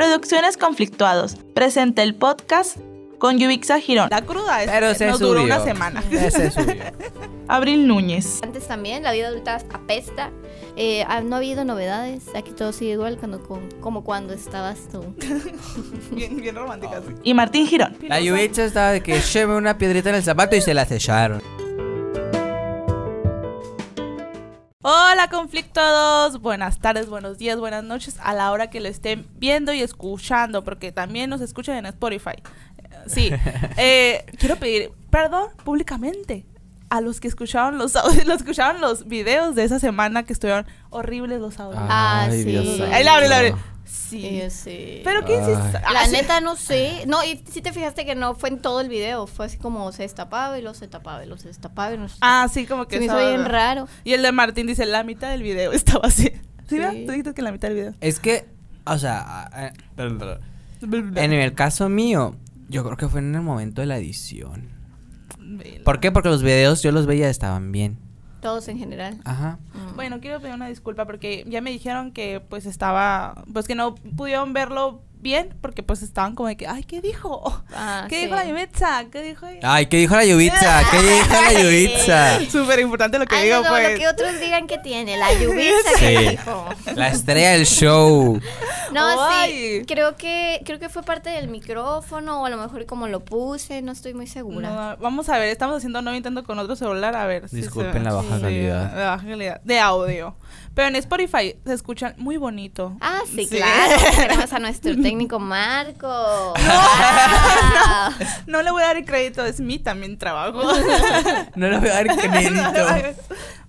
Producciones Conflictuados. Presenta el podcast con Yubixa Girón. La cruda es, Pero se nos duró una semana. Abril Núñez. Antes también, la vida adulta apesta. Eh, ah, no ha habido novedades. Aquí todo sigue igual cuando, como cuando estabas tú. Bien, bien románticas. Y Martín Girón. La Yubicha estaba de que echeme una piedrita en el zapato y se la echaron. Hola conflictados, buenas tardes, buenos días, buenas noches a la hora que lo estén viendo y escuchando, porque también nos escuchan en Spotify. Eh, Sí, Eh, quiero pedir perdón públicamente a los que escucharon los audios, los escucharon los videos de esa semana que estuvieron horribles los audios. Ah, Ay, sí. Dios Ahí la abre, la abre. Sí. Sí, sí. Pero qué hiciste? La Ah, sí. neta no sé. No, y si te fijaste que no fue en todo el video. Fue así como se destapaba y lo se tapaba y lo se destapaba y lo se Ah, sí, como que Se me hizo bien raro. Y el de Martín dice, la mitad del video estaba así. ¿Sí, Sí. verdad? Tú dijiste que la mitad del video. Es que, o sea, eh, en el caso mío, yo creo que fue en el momento de la edición. ¿Por qué? Porque los videos yo los veía estaban bien. Todos en general. Ajá. Mm. Bueno, quiero pedir una disculpa porque ya me dijeron que pues estaba, pues que no pudieron verlo bien porque pues estaban como de que, ay, ¿qué dijo? Ah, ¿Qué sí. dijo la Yumetza? ¿Qué dijo ella? Ay, ¿qué dijo la Yubitza? ¿Qué dijo la Yubitza? Súper importante lo que Ay, digo, no, no, pues. lo que otros digan que tiene, la lluvia que dijo. La estrella del show. No, Ay. sí, creo que creo que fue parte del micrófono o a lo mejor como lo puse, no estoy muy segura. No, vamos a ver, estamos haciendo un nuevo intento con otro celular, a ver. si Disculpen se- la baja sí, calidad. la baja calidad de audio. Pero en Spotify se escuchan muy bonito. Ah, sí, Sí. claro. Tenemos a nuestro técnico Marco. Ah. No le voy a dar el crédito, es mi también trabajo. No le voy a dar crédito.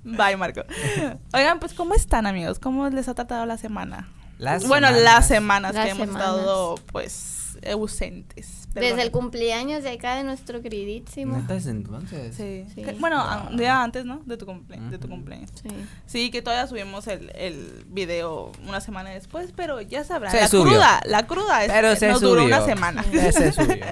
Bye, Marco. Oigan, pues, ¿cómo están, amigos? ¿Cómo les ha tratado la semana? Las bueno, semanas. las semanas Las que hemos estado, pues, ausentes. Desde el Perdón. cumpleaños de acá de nuestro queridísimo. ¿Neta desde entonces? Sí. Sí. Que- Bueno, a- un día antes, ¿no? De tu, cumple de tu cumpleaños. Sí. Sí, que todavía subimos el, el video una semana después, pero ya sabrán. Se la subió. cruda, la cruda es, Pero se nos subió. duró una semana. Se subió.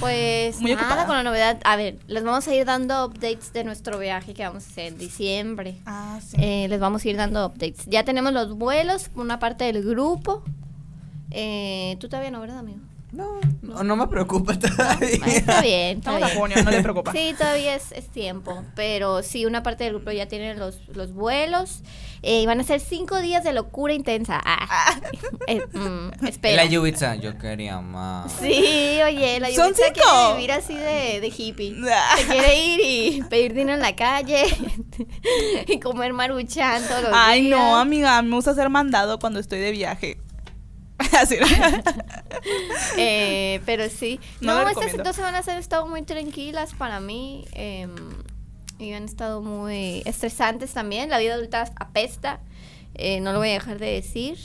Pues Muy nada, ocupada. con la novedad. A ver, les vamos a ir dando updates de nuestro viaje que vamos a hacer en diciembre. Ah, sí. Eh, les vamos a ir dando updates. Ya tenemos los vuelos, una parte del grupo. Eh, Tú todavía no, ¿verdad, amigo? No, no, no me preocupa todavía. Está bien, está bien. junio, no le preocupa. Sí, todavía es, es tiempo, pero sí, una parte del grupo ya tiene los, los vuelos eh, y van a ser cinco días de locura intensa. Ah. Eh, mm. La Yubitza, yo quería más. Sí, oye, la Yubitsa quiere vivir así de, de hippie. Se quiere ir y pedir dinero en la calle y comer maruchan todos los Ay, días. no, amiga, me gusta ser mandado cuando estoy de viaje. Eh, pero sí. No No, estas dos semanas han estado muy tranquilas para mí. eh, y han estado muy estresantes también. La vida adulta apesta. eh, no lo voy a dejar de decir.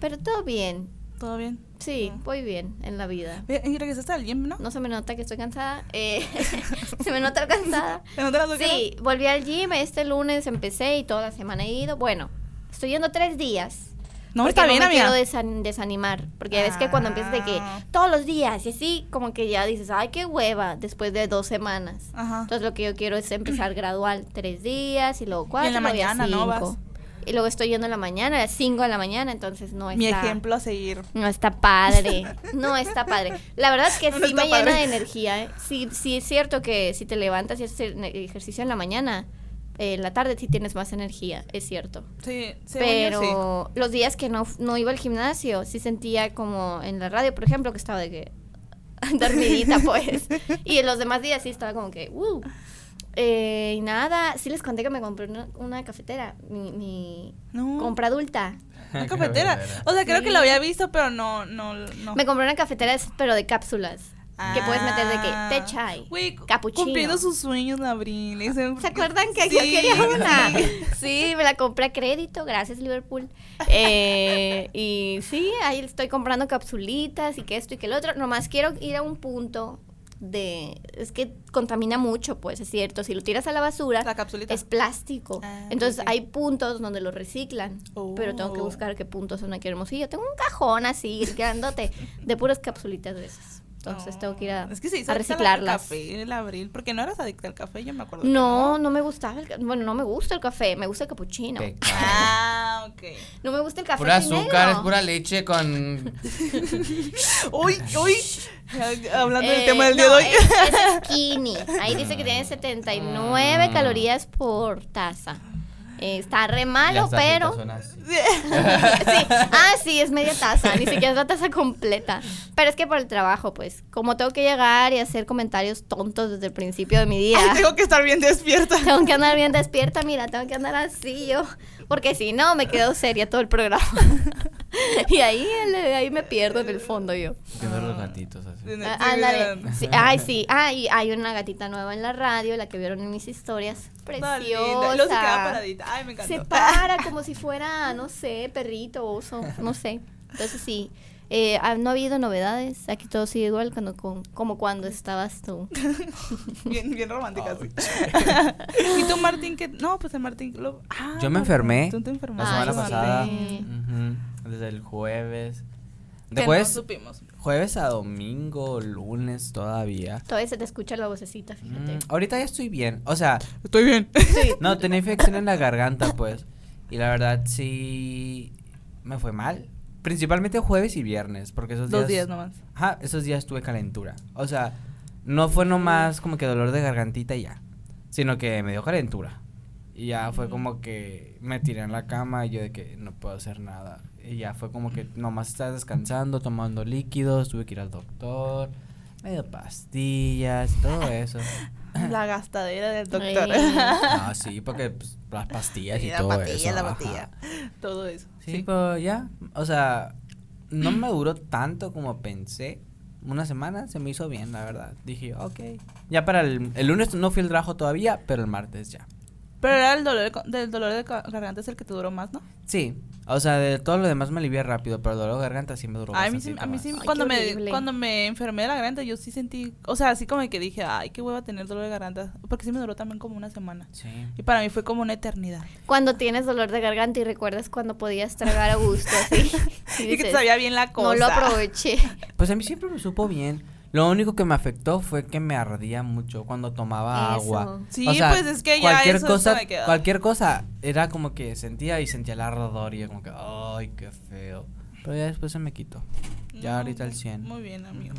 Pero todo bien. ¿Todo bien? Sí, Ah. voy bien en la vida. ¿Y regresaste al gym, no? No se me nota que estoy cansada. eh, se me nota cansada. ¿Te notas las Sí, volví al gym. Este lunes empecé y toda la semana he ido. Bueno, estoy yendo tres días. No, está bien, no me amiga. quiero desan- desanimar. Porque ves que cuando empiezas de que Ah. todos los días y así, como que ya dices, ay, qué hueva, después de dos semanas. Ajá. Entonces lo que yo quiero es empezar gradual, tres días y luego cuatro. ya mañana, ¿no? cinco. Vas. Y luego estoy yendo en la mañana, a las cinco de la mañana, entonces no está... Mi ejemplo a seguir. No está padre, no está padre. La verdad es que No sí me llena de energía. ¿eh? Sí, sí es cierto que si te levantas y haces ejercicio en la mañana, en la tarde sí tienes más energía, es cierto. Sí, sí. Pero los días que no, no iba al gimnasio, sí sentía como en la radio, por ejemplo, que estaba de que dormidita, pues. Y en los demás días sí estaba como que, uh. Eh, y nada, sí les conté que me compré una, una cafetera, mi, mi No. compra adulta. Una cafetera. O sea, creo que lo había visto, pero no, no, no. Me compré una cafetera, pero de cápsulas. Que puedes meter de que Ah. té chai, cappuccino. Cumpliendo sus sueños de abril. Ese- ¿Se acuerdan que Sí. yo quería una? Sí, me la compré a crédito, gracias Liverpool. Eh, y sí, ahí estoy comprando capsulitas y que esto y que el otro. Nomás quiero ir a un punto de... Es que contamina mucho, pues es cierto. Si lo tiras a la basura, La capsulita. es plástico. Ah, Entonces hay puntos donde lo reciclan. Pero tengo que Oh. buscar qué puntos son aquí Hermosillo. Tengo un cajón así, grandote, de puras capsulitas de esas. Entonces tengo que ir a, Es que sí, a reciclarlas. El café, el abril, porque no eras adicta al café, yo me acuerdo. que No, no me gustaba el ca- Bueno, no me gusta el café, me gusta el capuchino. Pecado. Ah, Ah, ok. No me gusta el café Pura azúcar, es pura leche con... Uy, uy. Hablando del Eh, tema del día no, de hoy. Es, es skinny. Ahí dice que tiene 79 Mm. calorías por taza. Eh, está re malo, Las pero. son así. sí. Ah, sí, es media taza, ni siquiera es la taza completa. Pero es que por el trabajo, pues, como tengo que llegar y hacer comentarios tontos desde el principio de mi día, Ay, tengo que estar bien despierta. tengo que andar bien despierta, mira, tengo que andar así yo, porque si no, me quedo seria todo el programa. y ahí, el- ahí me pierdo en el fondo yo. Viendo los gatitos así. Ah, ándale. Sí, ay, sí. Ay, hay una gatita nueva en la radio, la que vieron en mis historias. Está linda. Preciosa. luego se queda paradita. Ay, me encantó. Se para como si fuera, no sé, perrito, oso, no sé. Entonces sí, eh, ah, no ha habido novedades. Aquí todo sigue igual cuando, con- como cuando estabas tú. Bien, bien románticas. ¿Y tú, Martín? qué? No, pues el Martín. lo- Ah, Yo me Martín, enfermé Tú te La enfermaste. semana Ay, pasada. sí. Ujú, Desde el jueves. Que De no jueves, supimos. jueves a domingo, lunes todavía. Todavía se te escucha la vocecita, fíjate. Mm, ahorita ya estoy bien. O sea, Estoy bien. no, tenía infección en la garganta, pues. Y la verdad sí me fue mal. Principalmente jueves y viernes, porque esos días... Dos días nomás. Ajá, esos días tuve calentura. O sea, no fue nomás como que dolor de gargantita y ya, sino que me dio calentura. Y ya fue como que me tiré en la cama y yo de que no puedo hacer nada. Y ya fue como que nomás estaba descansando, tomando líquidos, tuve que ir al doctor, me dio pastillas, todo eso. La gastadera del doctor. Ey. No, sí, porque pues, las pastillas y la todo pastilla, eso. la pastilla. Todo eso. Sí, pero ya, o sea, no me duró tanto como pensé. Una semana se me hizo bien, la verdad. Dije, ok. Ya para el, el lunes no fui al trabajo todavía, pero el martes ya. Pero era el dolor del dolor de garganta es el que te duró más, ¿no? Sí, o sea, de todo lo demás me alivié rápido, pero el dolor de garganta sí me duró Ay, a mí sí, a mí sí Ay, cuando me cuando me enfermé de la garganta yo sí sentí, o sea, así como que dije, ay, qué hueva tener dolor de garganta, porque sí me duró también como una semana. Sí. Y para mí fue como una eternidad. Cuando tienes dolor de garganta y recuerdas cuando podías tragar a gusto, así. Y que te sabía bien la cosa. No lo aproveché. Pues a mí siempre me supo bien. Lo único que me afectó fue que me ardía mucho cuando tomaba Eso. agua. Sí, O sea, pues es que ya cualquier eso cosa, se me quedó. cualquier cosa era como que sentía y sentía el ardor y como que, ay, qué feo. Pero ya después se me quitó. Ya No, ahorita al 100. Muy bien, amigo.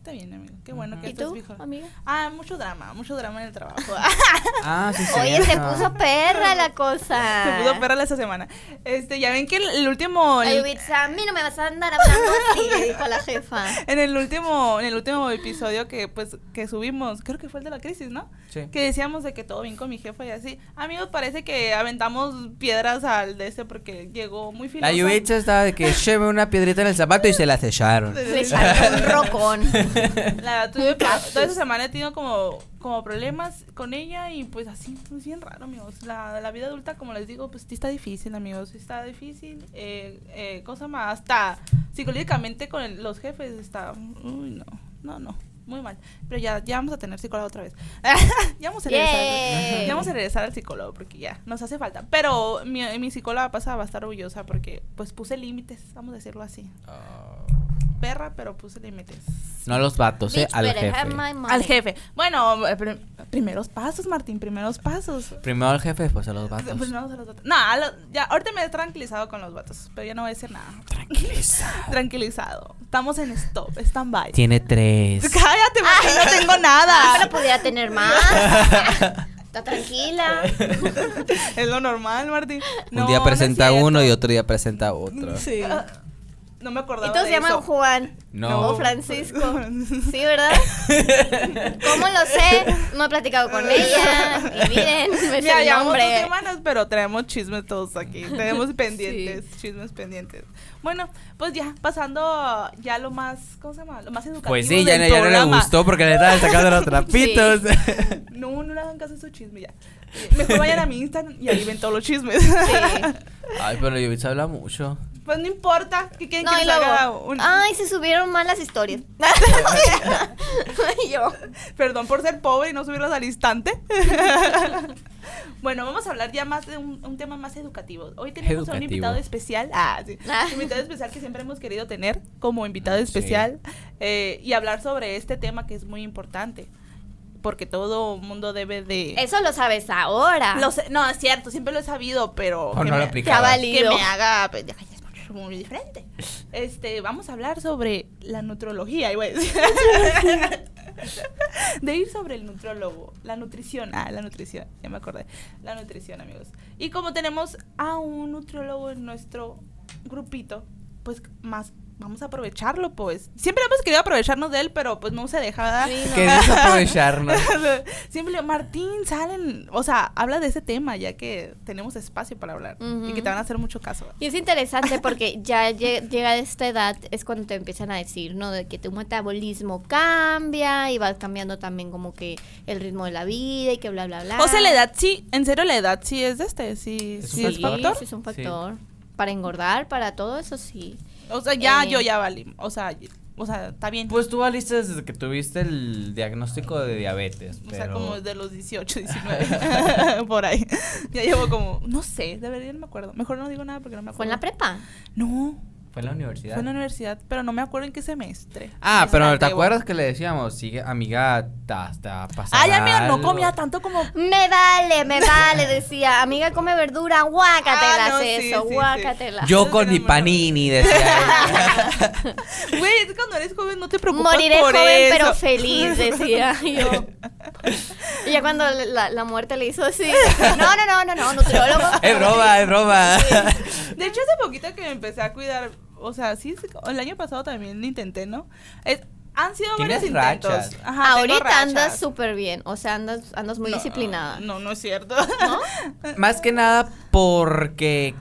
Está bien, amigo. Qué bueno que ¿Y estás tú, mejor. amiga? Ah, mucho drama, mucho drama en el trabajo. Ah, sí, Oye, se puso perra la cosa. Se puso perra esta semana. Este, ya ven que el, el último Ay, el- a mí no me vas a andar hablando así, le dijo a la jefa. en el último en el último episodio que pues que subimos, creo que fue el de la crisis, ¿no? Sí. Que decíamos de que todo bien con mi jefa y así. Amigos, parece que aventamos piedras al de ese porque llegó muy La filosa. Yubicha estaba de que lleve una piedrita en el zapato y se la sellaron. Le echaron un rocón. La tuve, pro- toda esa semana he tenido como, como problemas con ella y pues así, pues bien raro, amigos. La, la vida adulta, como les digo, pues sí está difícil, amigos. Sí está difícil. Eh, eh, cosa más, hasta psicológicamente con el- los jefes está... Uy, no, no, no. Muy mal. Pero ya, ya vamos a tener psicólogo otra vez. ya vamos a regresar. Ya vamos a regresar al psicólogo porque ya nos hace falta. Pero mi, mi psicóloga pasada va a estar orgullosa porque pues puse límites, vamos a decirlo así. Perra, pero puse límites. No a los vatos, eh, al jefe. Al jefe. Bueno, eh, prim- primeros pasos, Martín, primeros pasos. Primero al jefe, después a los vatos. Pues no, a los vatos. No, a lo- ya, ahorita me he tranquilizado con los vatos, pero ya no voy a decir nada. Tranquiliza. Tranquilizado. Estamos en stop, stand by. Tiene tres. Cállate, Martín, no tengo Ah, nada. pero pudiera tener más. Está tranquila. Es lo normal, Martín. No, Un día presenta uno y otro día presenta otro. Sí. No me acordaba Y todos de se llaman eso. Juan. No. O Francisco. Sí, ¿verdad? ¿Cómo lo sé? No he platicado con ella. Y miren, me Mira, el llamamos dos nombre. semanas, pero tenemos chismes todos aquí. Tenemos pendientes, chismes pendientes. Bueno, pues ya, pasando ya lo más, ¿cómo se llama? Lo más educativo Pues sí, ya, del ya no le gustó porque le estaban sacando los trapitos. No, no le hagan caso a su chisme ya. Mejor vayan a mi Instagram y ahí ven todos los chismes. Sí. Ay, pero Yubitsa habla mucho. Pues no importa, que quieren No, que les haga un... Ay, se subieron mal las historias. Yo. Perdón por ser pobre y no subirlas al instante. bueno, vamos a hablar ya más de un, un tema más educativo. Hoy tenemos a un invitado especial. Ah, sí. Ah. Un invitado especial que siempre hemos querido tener como invitado Sí. especial eh, y hablar sobre este tema que es muy importante. porque todo mundo debe de... Eso lo sabes ahora. Lo sé- no, es cierto, siempre lo he sabido, pero... O que no lo me-. Que me haga pues, ya, ya muy diferente. Este, vamos a hablar sobre la nutrología, iba a decir. De ir sobre el nutrólogo, la nutrición, ah, la nutrición, ya me acordé, la nutrición, amigos. Y como tenemos a un nutriólogo en nuestro grupito, pues más vamos a aprovecharlo, pues. Siempre hemos querido aprovecharnos de él, pero pues no se deja, ¿verdad? Sí, no. Queremos aprovecharnos. Siempre le Martín, salen, o sea, habla de ese tema, ya que tenemos espacio para hablar y que te van a hacer mucho caso. Y es interesante porque ya lle- llega a esta edad, es cuando te empiezan a decir, ¿no? De que tu metabolismo cambia y va cambiando también como que el ritmo de la vida y que bla, bla, bla. O sea, la edad sí, en serio la edad sí es de este, sí, ¿Es sí un es factor? factor. Sí, es un Sí. factor. Para engordar, para todo eso sí. O sea, ya Eh. yo ya valí, o sea, o sea, está bien. Pues tú valiste desde que tuviste el diagnóstico de diabetes. o sea, pero- como desde los 18, 19, por ahí. Ya llevo como, no sé, de verdad no me acuerdo. Mejor no digo nada porque no me acuerdo. ¿Fue en la prepa? No, Fue en la universidad. fue en la universidad, pero no me acuerdo en qué semestre. Ah, pero ¿te antiguo. acuerdas que le decíamos? Sigue, amiga, ta, ta, pasa Ay, amiga, no algo"? comía tanto como Me vale, me vale, decía. Amiga, come verdura, guácatelas Ah, no, sí, eso, sí. Yo con mi panini, decía. Güey, es cuando eres joven no te preocupas Moriré por joven eso. pero feliz, decía yo. Y ya cuando la, la muerte le hizo así, no, no, no, no, no, nutriólogo. es broma, es broma. De hecho, hace poquito que me empecé a cuidar, o sea, sí, el año pasado también intenté, ¿no? Es- han sido varios intentos. rachas. Ajá, Ahorita andas súper bien, o sea, andas, andas muy No, disciplinada. No, no es cierto. Más que nada porque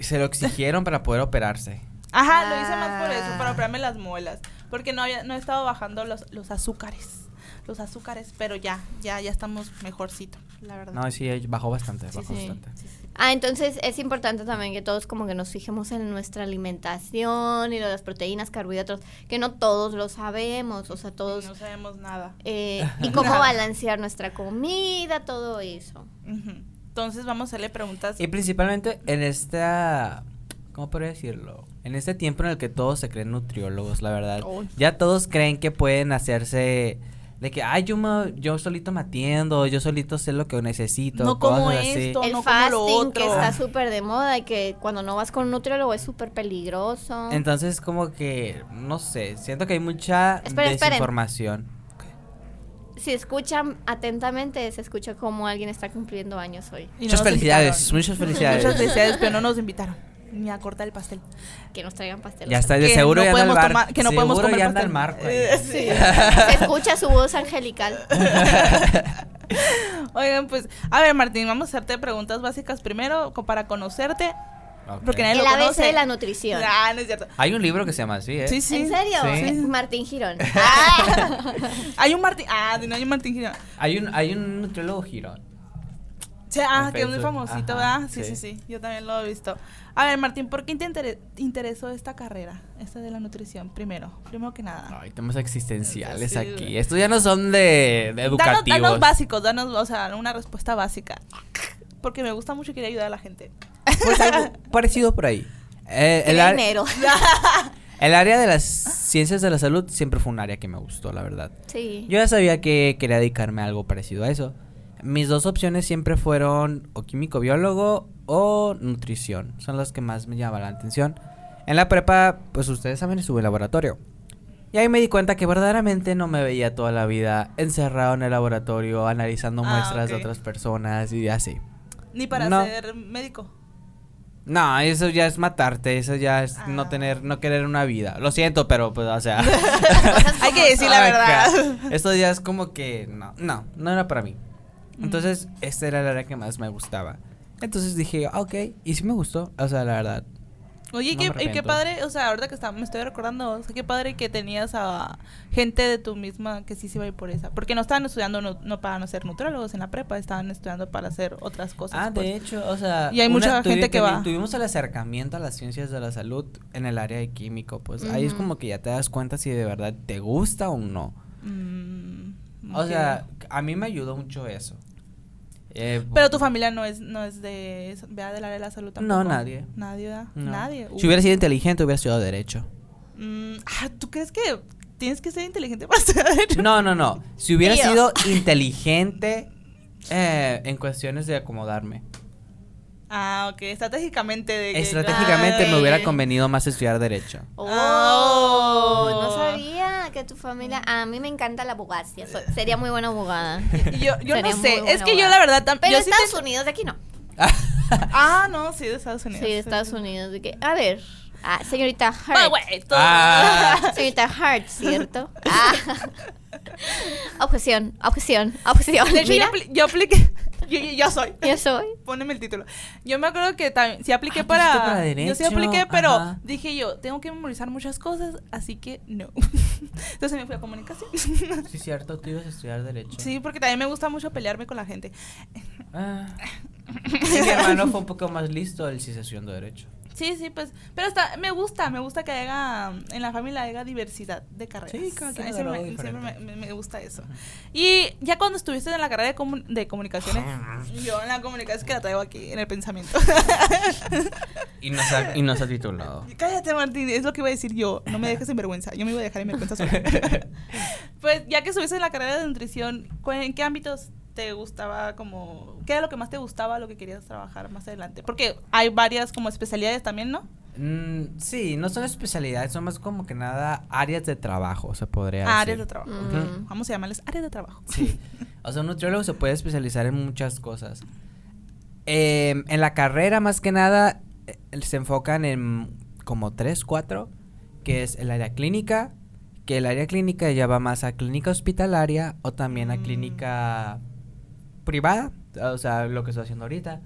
se lo exigieron para poder operarse. Ajá, lo hice más por eso, Ah. para operarme las muelas. Porque no había, no he estado bajando los, los azúcares. Los azúcares, pero ya, ya, ya estamos mejorcito, la verdad. No, sí, bajó bastante, Sí, bajó sí, bastante. sí, sí. Ah, entonces es importante también que todos como que nos fijemos en nuestra alimentación y lo de las proteínas, carbohidratos, que no todos lo sabemos, o sea, todos... No sabemos nada. eh, y cómo Nada. balancear nuestra comida, todo eso. Entonces vamos a hacerle preguntas. Y principalmente en esta, ¿cómo podría decirlo? En este tiempo en el que todos se creen nutriólogos, la verdad. Ya todos creen que pueden hacerse de que, ay, yo, me- yo solito me atiendo, yo solito sé lo que necesito. No como cosas así. esto. el no como lo fasting que está súper de moda y que cuando no vas con un nutriólogo es súper peligroso. Entonces, como que, no sé, siento que hay mucha Esperen, esperen. desinformación. si escuchan atentamente, se escucha como alguien está cumpliendo años hoy. Y no Muchas felicidades, muchas felicidades. Muchas felicidades, pero no nos invitaron. Ni a cortar el pastel. Que nos traigan pasteles. Ya está, de Que seguro no ya anda el podemos bar. tomar- que no podemos seguro comer ya anda pastel. marco. Eh, sí. Se escucha su voz angelical. Oigan, pues, a ver, Martín, vamos a hacerte preguntas básicas primero para conocerte. Ok. Porque nadie El lo ABC conoce. de la nutrición. Ah, no es cierto. Hay un libro que se llama así, ¿eh? Sí, sí. ¿En serio? Sí. Martín Girón. Ah. hay un Martín. Ah, no hay un Martín Girón. Hay un, hay un nutriólogo girón. Sí, ah, En que es muy famosito, Ajá, ¿verdad? Sí, sí, sí. sí, Yo también lo he visto. A ver, Martín, ¿por qué te inter- interesó esta carrera? Esta de la nutrición, primero. Primero que nada. Ay, temas existenciales Sí, aquí. güey. Estos ya no son de, de Danos, educativos. danos básicos, danos, o sea, una respuesta básica. Porque me gusta mucho y quería ayudar a la gente. Pues algo parecido por ahí. Eh, el, dinero. el área de las ciencias de la salud siempre fue un área que me gustó, la verdad. Sí. Yo ya sabía que quería dedicarme a algo parecido a eso. Mis dos opciones siempre fueron o químico biólogo o nutrición. Son las que más me llamaban la atención. En la prepa, pues ustedes saben, estuve en laboratorio. Y ahí me di cuenta que verdaderamente no me veía toda la vida encerrado en el laboratorio, analizando Ah, muestras de otras personas y así. Ni para No. ser médico. No, eso ya es matarte, eso ya es no Ah. tener, no querer una vida. Lo siento, pero pues, o sea. Hay que decir la verdad. Esto ya es como que no, no, no era para mí. Entonces, esta era la área que más me gustaba. Entonces dije, ok, y sí me gustó, o sea, la verdad. Oye, No qué, y qué padre, o sea, ahorita que está, me estoy recordando, o sea, qué padre que tenías a gente de tu misma que sí se iba a ir por esa. Porque no estaban estudiando no, no para no ser nutrólogos en la prepa, estaban estudiando para hacer otras cosas. Ah, pues. de hecho, o sea. Y hay mucha gente que va. Tuvimos el acercamiento a las ciencias de la salud en el área de químico, pues ahí es como que ya te das cuenta si de verdad te gusta o no. Mm, O sea, a mí me ayudó mucho eso. Eh, Pero tu familia no es, no es de, vea del área de la salud tampoco. No, nadie. Nadie. Nadie. Si hubiera sido inteligente, hubiera estudiado Derecho. Mm, ah, ¿Tú crees que tienes que ser inteligente para estudiar derecho. No, no, no. Si hubiera sido inteligente eh, en cuestiones de acomodarme. Ah, ok, estratégicamente de que- Estratégicamente me hubiera convenido más estudiar derecho. Oh, Oh. no sabía que tu familia. A mí me encanta la abogacía. soy- sería muy buena abogada. Yo, yo no sé, es que yo la verdad también. Pero yo sí Estados te- Unidos, de aquí no. Ah, no, sí, de Estados Unidos. Sí, de Estados Unidos. De que, a ver, ah, señorita Hart. Ah, Ah. Señorita Hart, ¿cierto? Ah. Objeción, objeción, objeción. Hecho, yo, Mira, apli- yo apliqué. Yo, yo- yo soy. yo soy. Póneme el título. Yo me acuerdo que también, sí apliqué Ah, para, Yo sí apliqué, pero ajá. dije yo, tengo que memorizar muchas cosas, así que no. Entonces me fui a comunicación. Sí, cierto, tú ibas a estudiar derecho. Sí, porque también me gusta mucho pelearme con la gente. Ah. Mi hermano fue un poco más listo, él sí se estudiando derecho. Sí, sí, pues, pero está, me gusta, me gusta que haya, en la familia haya diversidad de carreras. Sí, agarra siempre, me, siempre me- me- me gusta eso. Y ya cuando estuviste en la carrera de, comu- de comunicaciones, yo en la comunicación que la traigo aquí, en el pensamiento. Y no se ha, y no se ha titulado. Cállate, Martín, es lo que iba a decir yo. No me dejes en vergüenza. Yo me iba a dejar en vergüenza sola. pues ya que estuviste en la carrera de nutrición, ¿cu- ¿en qué ámbitos te gustaba como... ¿Qué era lo que más te gustaba, lo que querías trabajar más adelante? Porque hay varias como especialidades también, ¿no? Mm, sí, no son especialidades, son más como que nada áreas de trabajo, se podría decir. Áreas de trabajo. Mm. Vamos a llamarles áreas de trabajo. Sí. O sea, un nutriólogo se puede especializar en muchas cosas. Em, en la carrera, más que nada, eh, se enfocan en como tres, cuatro, que es el área clínica, que el área clínica ya va más a clínica hospitalaria o también a Mm. clínica privada, o sea, lo que estoy haciendo ahorita.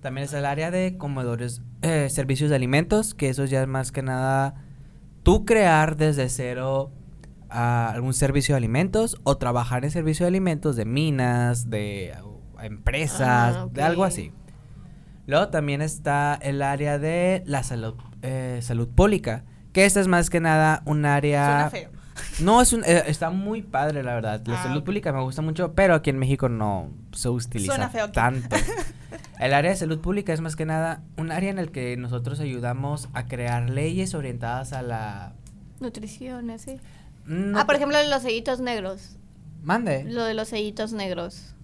También es el área de comedores, eh, servicios de alimentos, que eso ya es más que nada tú crear desde cero ah, algún servicio de alimentos o trabajar en servicio de alimentos de minas, de uh, empresas, Ah, de algo así. Luego también está el área de la salud, eh, salud pública, que esta es más que nada un área... Suena feo. No, es un, eh, está muy padre, la verdad. La Ah, salud pública me gusta mucho, pero aquí en México no se utiliza Suena feo tanto. El área de salud pública es más que nada un área en el que nosotros ayudamos a crear leyes orientadas a la... Nutrición, así. no ah, por ejemplo, los sellitos negros. Mande. Lo de los sellitos negros.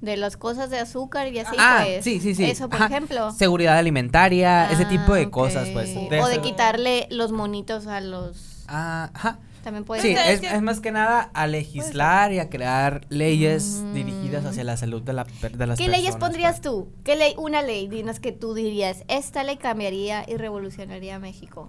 De las cosas de azúcar y así, ah, pues. sí, sí, sí. Eso, por Ajá. ejemplo. Seguridad alimentaria, ese tipo de Ah, cosas, pues. De o de quitarle los monitos a los... Ah, ajá. También puede Sí, ser. es, Es más que nada a legislar y a crear leyes Mm. dirigidas hacia la salud de, la, de las ¿Qué personas. leyes pondrías pues. tú? ¿Qué ley, una ley, dinos que tú dirías, esta ley cambiaría y revolucionaría México?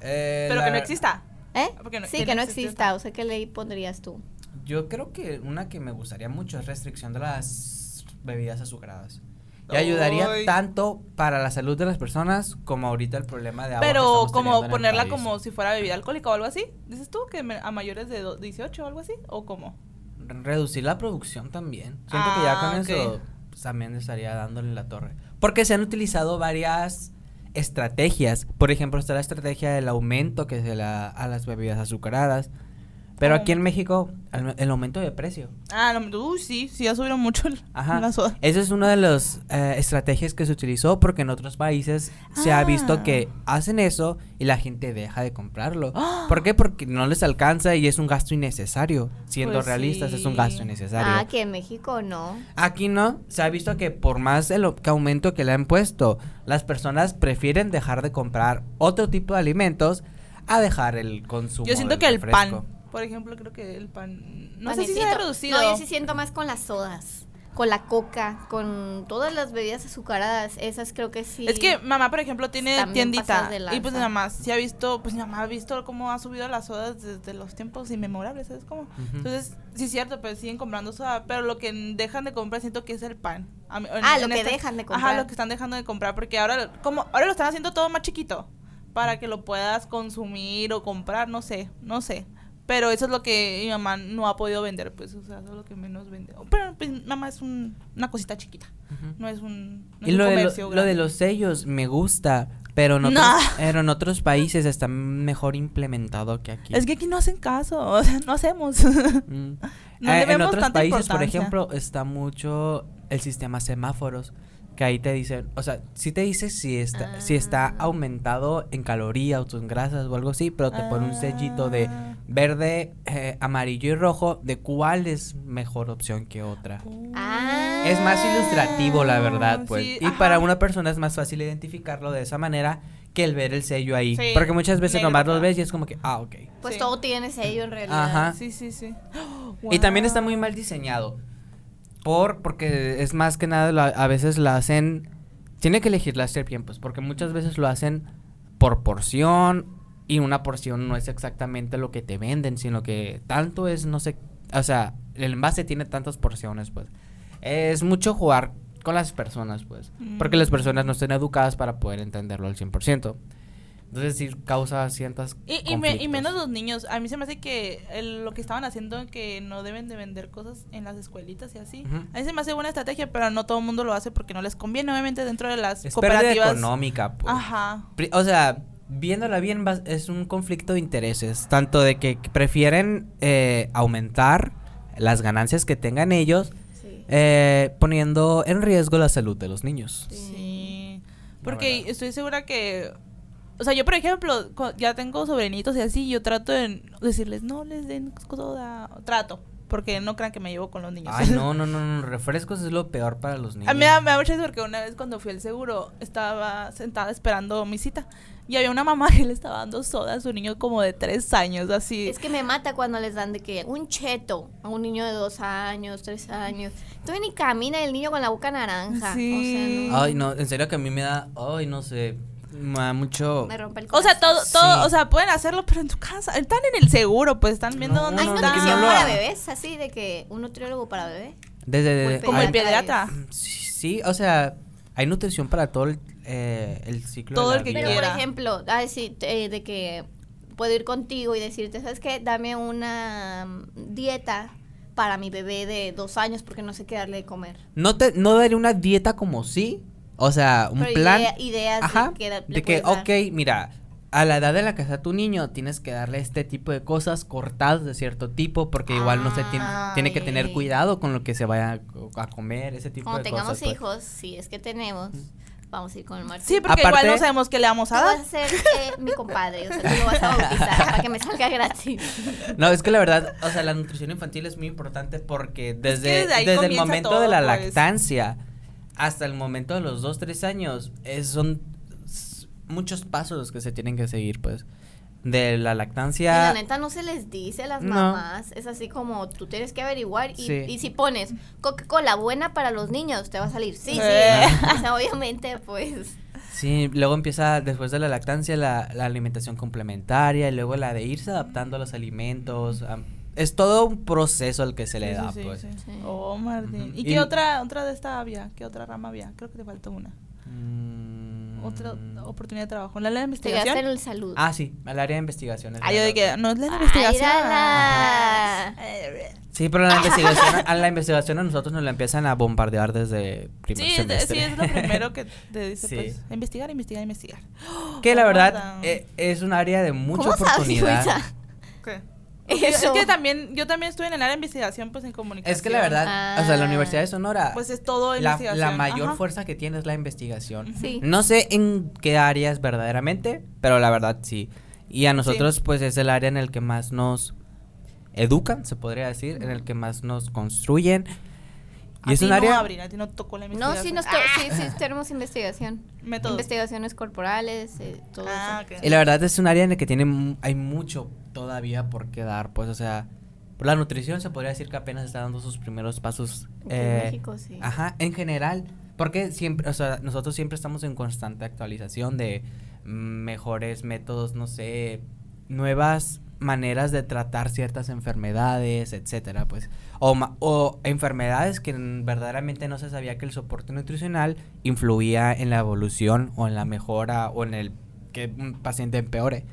Eh, Pero que no la- exista. ¿Eh? Porque no- sí, que que no exista. esta. O sea, ¿qué ley pondrías tú? Yo creo que una que me gustaría mucho es restricción de las bebidas azucaradas. Y Ay. ayudaría tanto para la salud de las personas como ahorita el problema de agua. que Pero estamos como teniendo en el ponerla país. como si fuera bebida alcohólica o algo así. ¿Dices tú que me- a mayores de do- 18 o algo así? ¿O cómo? Reducir la producción también. Siento que ya Ah, con eso pues, también estaría dándole la torre. Porque se han utilizado varias estrategias. Por ejemplo, está la estrategia del aumento que se la a las bebidas azucaradas. Pero aquí en México, el, el aumento de precio. Ah, no, uy, sí, sí, ya subieron mucho el- Ajá. la soda. Esa es una de las eh, estrategias que se utilizó porque en otros países se ha visto Ah. que hacen eso y la gente deja de comprarlo. Ah. ¿Por qué? Porque no les alcanza y es un gasto innecesario. Siendo Pues realistas, es un gasto innecesario. Ah, que en México no. Aquí no, se ha visto que por más el que aumento que le han puesto, las personas prefieren dejar de comprar otro tipo de alimentos a dejar el consumo. Yo siento del que el refresco. pan, por ejemplo, creo que el pan... No sé si se ha reducido. No, yo sí siento más con las sodas. Con la coca, con todas las bebidas azucaradas. Esas creo que sí. Es que mamá, por ejemplo, tiene tiendita. Y pues mi mamá sí ha visto, pues mi mamá ha visto cómo ha subido las sodas desde los tiempos inmemorables, ¿sabes cómo? Entonces, sí es cierto, pero siguen comprando soda, pero lo que dejan de comprar siento que es el pan. A mí- en- Ah, en lo que dejan de Ajá, comprar. lo que están dejando de comprar, porque ahora, como, ahora lo están haciendo todo más chiquito, para que lo puedas consumir o comprar, no sé, no sé. Pero eso es lo que mi mamá no ha podido vender, pues, o sea, eso es lo que menos vende. Pero pues, mamá es un- una cosita chiquita, no es un, no Y es un lo de, lo, comercio lo de los sellos me gusta, pero en, otros, Nah. pero en otros países está mejor implementado que aquí. Es que aquí no hacen caso, o sea, no hacemos. Mm. No Eh, en otros países, por ejemplo, está mucho el sistema semáforos, que ahí te dicen, o sea, sí te dice si está, si está Ah. aumentado en calorías o en grasas o algo así, pero te pone un sellito de Ah. verde, eh, amarillo y rojo, de cuál es mejor opción que otra. Ah. Es más ilustrativo, la verdad, pues. Sí, y ajá. para una persona es más fácil identificarlo de esa manera que el ver el sello ahí. Sí, Porque muchas veces negro, nomás los ajá. ves y es como que, ah, ok. Pues Sí. todo tiene sello en realidad. Ajá. Sí, sí, sí. Y también está muy mal diseñado. Por, porque es más que nada, lo- a veces lo hacen. Tiene que elegirla hacer bien, pues, porque muchas veces lo hacen por porción. Y una porción no es exactamente lo que te venden, sino que tanto es, no sé. O sea, el envase tiene tantas porciones, pues. Es mucho jugar con las personas, pues. Porque las Mm. personas no están educadas para poder entenderlo al 100%. Entonces sí causa ciertas Y, y, me- y menos los niños. A mí se me hace que el- lo que estaban haciendo que no deben de vender cosas en las escuelitas y así. A mí se me hace buena estrategia, pero no todo el mundo lo hace porque no les conviene. Obviamente dentro de las Es cooperativas. económica, pues. Ajá. O sea, viéndola bien, va- es un conflicto de intereses. Tanto de que prefieren eh, aumentar las ganancias que tengan ellos, Sí. eh, poniendo en riesgo la salud de los niños. Sí. Porque estoy segura que. O sea, yo, por ejemplo, ya tengo sobrinitos y así, yo trato de decirles, no les den soda. Trato. Porque no crean que me llevo con los niños. Ay, no, no, no, no, refrescos es lo peor para los niños. A mí me da, mucha porque una vez cuando fui al seguro estaba sentada esperando mi cita y había una mamá que le estaba dando soda a su niño como de tres años, así. Es que me mata cuando les dan de que un cheto a un niño de dos años, tres años. Todavía ni camina el niño con la boca naranja. Sí. O sea, no, Ay, no, en serio que a mí me da, ay, no sé, me da mucho... me rompe el O sea, corazón. todo, todo, Sí. o sea, pueden hacerlo, pero en tu casa. Están en el seguro, pues están viendo No, dónde Hay no, están. no lo para bebés, así de que un nutriólogo para bebé. Desde... Como el pediatra. sí, sí, o sea, hay nutrición para todo el, eh, el ciclo Todo de el que vida. Pero, por ejemplo, a decir, eh, de que puedo ir contigo y decirte, ¿sabes qué? Dame una mm, dieta para mi bebé de dos años porque no sé qué darle de comer. No te, no daré una dieta como sí, o sea, un Pero plan. idea- ideas Ajá, de que, da- le de que, puedes dar. ok, mira, a la edad de la que está tu niño tienes que darle este tipo de cosas cortadas de cierto tipo porque igual no se tiene, tiene que tener cuidado con lo que se vaya a, comer, ese tipo Cuando de tengamos cosas. pues. hijos, si es que tenemos, vamos a ir con el Martín. Sí, porque Aparte- igual no sabemos qué le vamos a vas dar. a ser eh, mi compadre, o sea, tú lo vas a bautizar para que me salga gratis. No, es que la verdad, o sea, la nutrición infantil es muy importante porque desde, desde el momento todo, de la pues. Hasta el momento de los 2, 3 años, es- son muchos pasos los que se tienen que seguir, pues. De la Y lactancia. la neta no se les dice a las No. mamás, es así como tú tienes que averiguar y, Sí. y si pones Coca-Cola buena para los niños, te va a salir, sí, sí, o sea, obviamente pues... Sí, luego empieza después de la lactancia la, la alimentación complementaria y luego la de irse adaptando a los alimentos. Es todo un proceso al que se le Sí, da, sí, pues. sí. Sí. Oh, Martín. ¿Y Y- qué otra, otra de esta había? ¿Qué otra rama había? Creo que te faltó una. Mm. Otra oportunidad de trabajo. ¿La ley de Te investigación? el salud. Ah, sí, al área de investigaciones. Ah, yo de que no es la de Ay, investigación. Lala. Sí, pero la investigación, a la investigación a nosotros nos la empiezan a bombardear desde primer Sí, semestre. sí, es lo primero que te dice, Sí. pues, investigar, investigar, investigar. Que la verdad eh, es un área de mucha ¿Cómo sabes, oportunidad. Luisa? ¿Qué? Eso. Es que también, yo también estuve en el área de investigación, pues, en comunicación. Es que la verdad, o sea, la Ah. Universidad de Sonora, Pues es todo la, investigación. la mayor Ajá. fuerza que tiene es la investigación. Sí. No sé en qué áreas verdaderamente, pero la verdad sí. Y a nosotros, pues, es el área en el que más nos educan, se podría decir, en el que más nos construyen. Y A es ti un no, área. Abril, a ti no tocó la No, investigación. sí, nos to- sí, sí, tenemos investigación. Métodos. Investigaciones corporales, eh, todo Ah, eso. Y la verdad es un área en el que tiene mu- hay mucho todavía por qué dar, pues, o sea, por la nutrición se podría decir que apenas está dando sus primeros pasos. En eh, México, sí. Ajá, en general, porque siempre, o sea, nosotros siempre estamos en constante actualización de mm, mejores métodos, no sé, nuevas maneras de tratar ciertas enfermedades, etcétera, pues, o, o enfermedades que verdaderamente no se sabía que el soporte nutricional influía en la evolución o en la mejora o en el que un paciente empeore.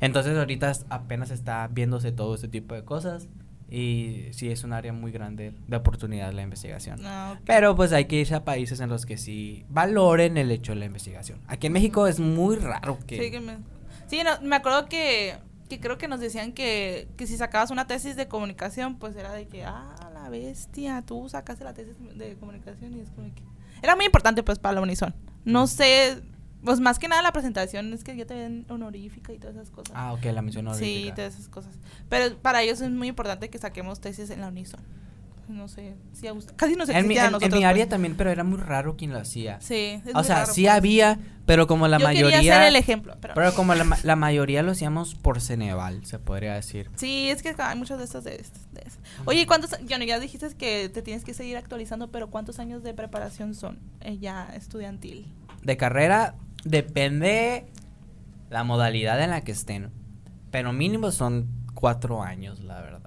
Entonces ahorita apenas está viéndose todo este tipo de cosas y sí es un área muy grande de oportunidad la investigación. Ah. Pero pues hay que irse a países en los que sí valoren el hecho de la investigación. Aquí en México es muy raro que... Sí, que me, sí, no, me acuerdo que, que creo que nos decían que, que si sacabas una tesis de comunicación, pues era de que, ah, la bestia, tú sacaste la tesis de comunicación y es como que... Era muy importante pues para la Unison. No sé Pues más que nada la presentación es que ya te ven honorífica y todas esas cosas. Ah, ok, la mención Sí, honorífica. todas esas cosas. Pero para ellos es muy importante que saquemos tesis en la Unison. No sé, si a us- casi nos en mi, en- en nosotros. mi área pues. también, pero era muy raro quien lo hacía. Sí, es o muy sea, raro, sí pues. había, pero como la Yo mayoría... quería ser el ejemplo, pero... Pero como la, la mayoría lo hacíamos por Ceneval, se podría decir. Sí, es que hay muchas de estas de estas. de esas. Oye, ¿cuántos? Ya, ya dijiste que te tienes que seguir actualizando, pero ¿cuántos años de preparación son eh, ya estudiantil? De carrera depende la modalidad en la que estén. Pero mínimo son cuatro años, la verdad.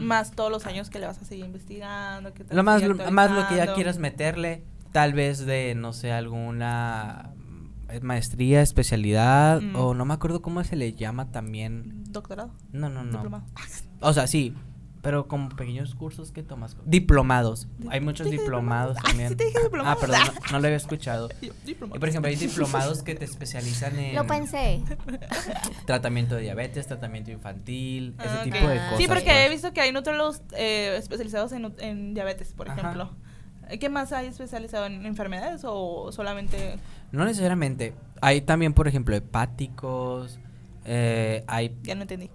Más todos los años que le vas a seguir investigando. Que te Lo más, lo- más lo que ya quieras meterle, tal vez de, no sé, alguna mm, maestría, especialidad, Mm. o no me acuerdo cómo se le llama también. Doctorado, No, no, no. diplomado. O sea, sí, pero como pequeños cursos que tomas. Diplomados. Hay muchos diplomados diplomado. Ay, también. sí te dije diplomado. Ah, perdón, no, no lo había escuchado. Yo. Y por ejemplo, hay diplomados que te especializan en Lo pensé. tratamiento de diabetes, tratamiento infantil, ese Ah, ok. tipo de Ah. cosas. Sí, porque pues. he visto que hay nutrólogos eh, especializados en, en diabetes, por Ajá. ejemplo. ¿Qué más hay especializado en enfermedades o solamente No necesariamente. Hay también, por ejemplo, hepáticos. eh, hay ya no entendí?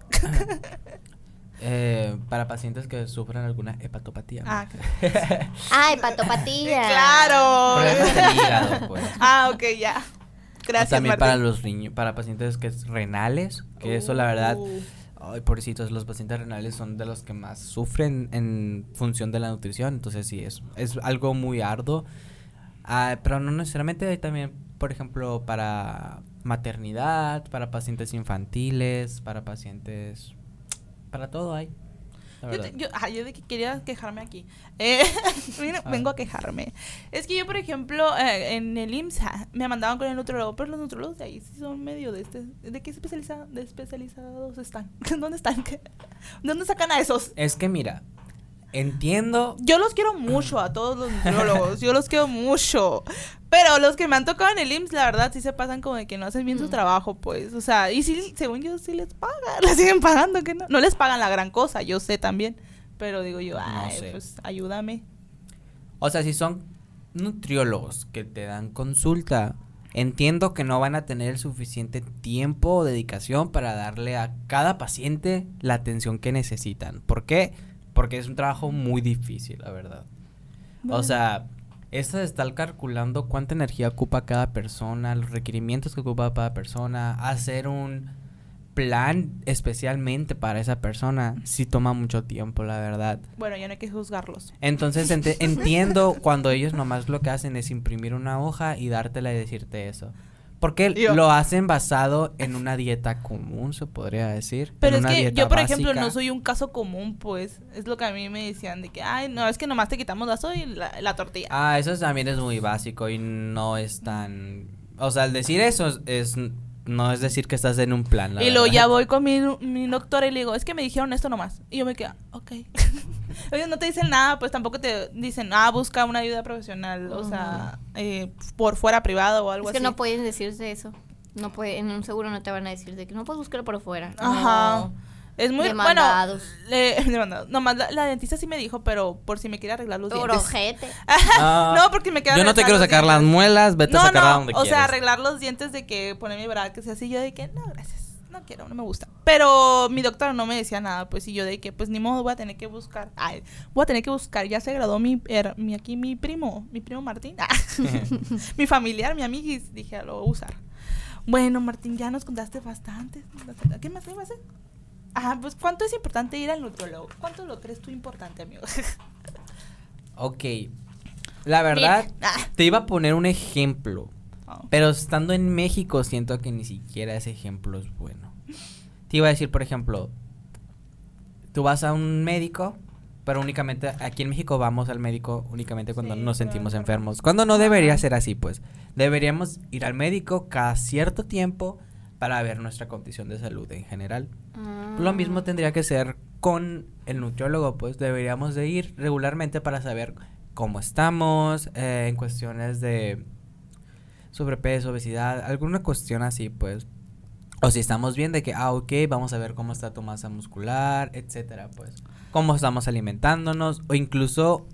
Eh, para pacientes que sufran alguna hepatopatía. Ah, Ah, hepatopatía. claro. Hígado, pues. Ah, ok, ya. O Gracias, también Martín. para los riños, para pacientes que es renales, que eso la verdad, Uh. ay, pobrecitos, los pacientes renales son de los que más sufren en función de la nutrición, entonces sí, es, es algo muy arduo, Ah, pero no necesariamente hay también, por ejemplo, para maternidad, para pacientes infantiles, para pacientes, para todo hay. Yo, te- yo, ah, yo de que quería quejarme aquí. Eh, mira, Ah. vengo a quejarme. Es que yo, por ejemplo, eh, en el IMSA me mandaban con el nutrólogo, pero los nutrólogos de ahí sí son medio de este. ¿De qué especializa- de especializados están? ¿Dónde están? ¿Qué- ¿Dónde sacan a esos? Es que mira, entiendo Yo los quiero mucho a todos los nutriólogos, yo los quiero mucho. Pero los que me han tocado en el IMSS, la verdad, sí se pasan como de que no hacen bien su Mm. trabajo, pues. O sea, y sí, según yo, sí les pagan, les siguen pagando, que no. No les pagan la gran cosa, yo sé también. Pero digo yo, No ay, sé. pues ayúdame. O sea, si son nutriólogos que te dan consulta, entiendo que no van a tener el suficiente tiempo o dedicación para darle a cada paciente la atención que necesitan. ¿Por qué? Porque es un trabajo muy difícil, la verdad. O sea, esto de estar calculando cuánta energía ocupa cada persona, los requerimientos que ocupa cada persona, hacer un plan especialmente para esa persona, sí toma mucho tiempo, la verdad. Bueno, ya no hay que juzgarlos. Entonces entiendo cuando ellos nomás lo que hacen es imprimir una hoja y dártela y decirte eso. Porque Yo- lo hacen basado en una dieta común, se podría decir. Pero en es una que dieta yo, por ejemplo, no soy un caso común, pues. Es lo que a mí me decían de que, ay, no, es que nomás te quitamos la soya y la, la tortilla. Ah, eso también es muy básico y no es tan... O sea, el decir eso es... es- no es decir que estás en un plan, la y luego ya voy con mi, mi doctora y le digo, es que me dijeron esto nomás. Y yo me quedo, ok. Ellos no te dicen nada, pues tampoco te dicen, ah, busca una ayuda profesional, o sea, eh, por fuera privado o algo Es que así. no pueden decirse eso. No puede, en un seguro no te van a decir de que no puedes buscarlo por fuera. Ajá. No. Es muy Demandados. bueno. Le, demandados. Nomás la, la dentista sí me dijo, pero por si me quiere arreglar los Por dientes. Ah, no, porque me queda Yo no te quiero sacar las muelas, vete no, a sacarla no, donde o quieras. sea, arreglar los dientes de que poner mi brackets y así, yo de que no, gracias, no quiero, no me gusta. Pero mi doctora no me decía nada, pues, y yo de que, pues, ni modo, voy a tener que buscar, ay, voy a tener que buscar, ya se graduó mi, her- mi aquí mi primo, mi primo Martín, ah, mi familiar, mi amiguis, dije, lo voy a usar. Bueno, Martín, ya nos contaste bastante, ¿qué más me vas a hacer? Ah, pues, ¿cuánto es importante ir al nutriólogo? ¿Cuánto lo crees tú importante, amigo? Ok. La verdad, Mira. Ah. te iba a poner un ejemplo. Oh. Pero estando en México siento que ni siquiera ese ejemplo es bueno. Te iba a decir, por ejemplo, tú vas a un médico, pero únicamente aquí en México vamos al médico únicamente cuando Sí, nos sentimos enfermos. Cuando no debería ser así, pues. Deberíamos ir al médico cada cierto tiempo para ver nuestra condición de salud en general. Ah. Lo mismo tendría que ser con el nutriólogo, pues deberíamos de ir regularmente para saber cómo estamos eh, en cuestiones de sobrepeso, obesidad, alguna cuestión así, pues. O si estamos bien de que, ah, ok, vamos a ver cómo está tu masa muscular, etcétera, pues. Cómo estamos alimentándonos, o incluso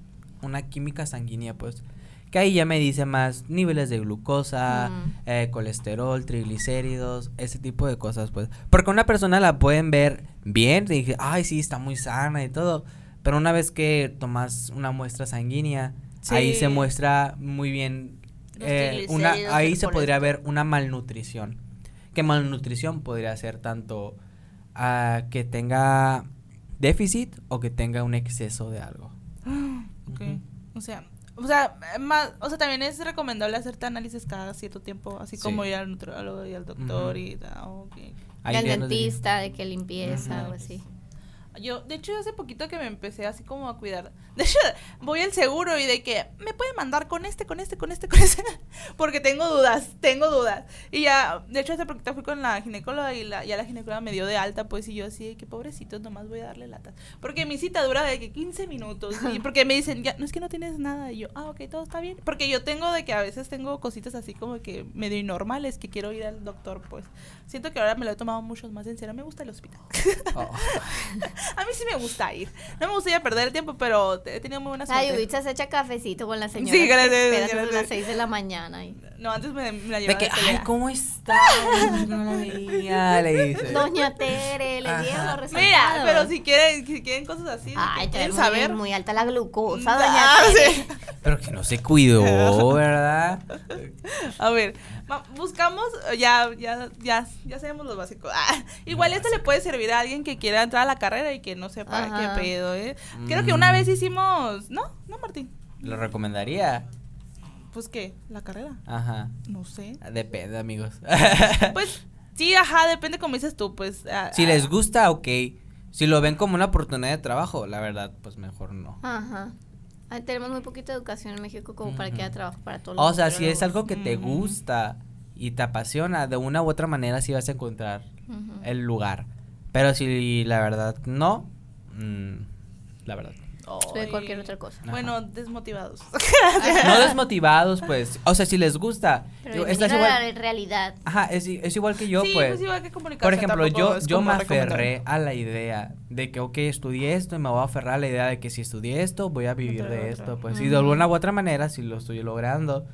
una química sanguínea, pues. Que ahí ya me dice más niveles de glucosa, Mm. eh, colesterol, triglicéridos, ese tipo de cosas, pues. Porque una persona la pueden ver bien, y dije, ay, sí, está muy sana y todo. Pero una vez que tomas una muestra sanguínea, ahí se muestra muy bien, eh, una, ahí se podría ver una malnutrición. Que malnutrición podría ser tanto que tenga déficit o que tenga un exceso de algo. Ok. O sea, o sea, más, o sea, también es recomendable hacerte análisis cada cierto tiempo, así Sí. como ir al nutriólogo y al doctor y ok. Ahí el ya nos dice. dentista, de que limpieza Ujú. o así. Yo, de hecho, hace poquito que me empecé así como a cuidar. De hecho, voy al seguro y de que me puede mandar con este, con este, con este, con este. Porque tengo dudas, tengo dudas. Y ya, de hecho, hace poquito fui con la ginecóloga y la, ya la ginecóloga me dio de alta, pues, y yo así, de que pobrecito, nomás voy a darle latas. Porque mi cita dura de que 15 minutos. Y porque me dicen, ya, no es que no tienes nada. Y yo, ah, ok, todo está bien. Porque yo tengo de que a veces tengo cositas así como que medio normales que quiero ir al doctor, pues. Siento que ahora me lo he tomado mucho más en serio. Me gusta el hospital. Oh. A mí sí me gusta ir. No me gustaría perder el tiempo, pero he tenido muy buena Ay, suerte. Ubitsa se echa cafecito con la señora. Sí, que gracias, espera gracias. las 6 de la mañana. y- No, antes me, me la De llevaba que, ay. ¿cómo está? No la veía, le dice. Doña Tere, le dieron los Mira, resultados. pero si quieren, si quieren cosas así, Ay, quieren muy, saber. muy alta la glucosa, Ah, doña Tere. sí. Pero que no se cuidó, ¿verdad? A ver, buscamos, ya, ya, ya, ya sabemos lo básico. Ah, igual esto le puede servir a alguien que quiera entrar a la carrera y que no sepa Ajá. qué pedo, ¿eh? Creo que una Mm. vez hicimos, ¿no? No, Martín. Lo recomendaría. Pues qué, la carrera. Ajá. No sé. Depende, amigos. Pues sí, ajá, depende como dices tú, pues. ah, si ah, les gusta, ok. Si lo ven como una oportunidad de trabajo, la verdad, pues mejor no. Ajá. Ay, tenemos muy poquita educación en México como para que haya trabajo para todos los O sea, si es algo que te Ujú. gusta y te apasiona, de una u otra manera sí vas a encontrar Ujú. el lugar. Pero si la verdad no, mm, la verdad. De cualquier otra cosa. Bueno, desmotivados. No desmotivados, pues. O sea, si les gusta. Pero igual. la realidad. Ajá, es, es igual que yo, sí, pues. pues igual que. Por ejemplo, yo, es yo me aferré a la idea de que, ok, estudié esto y me voy a aferrar a la idea de que si estudié esto, voy a vivir Otra, de otra. esto. Pues, y de alguna u otra manera, si lo estoy logrando.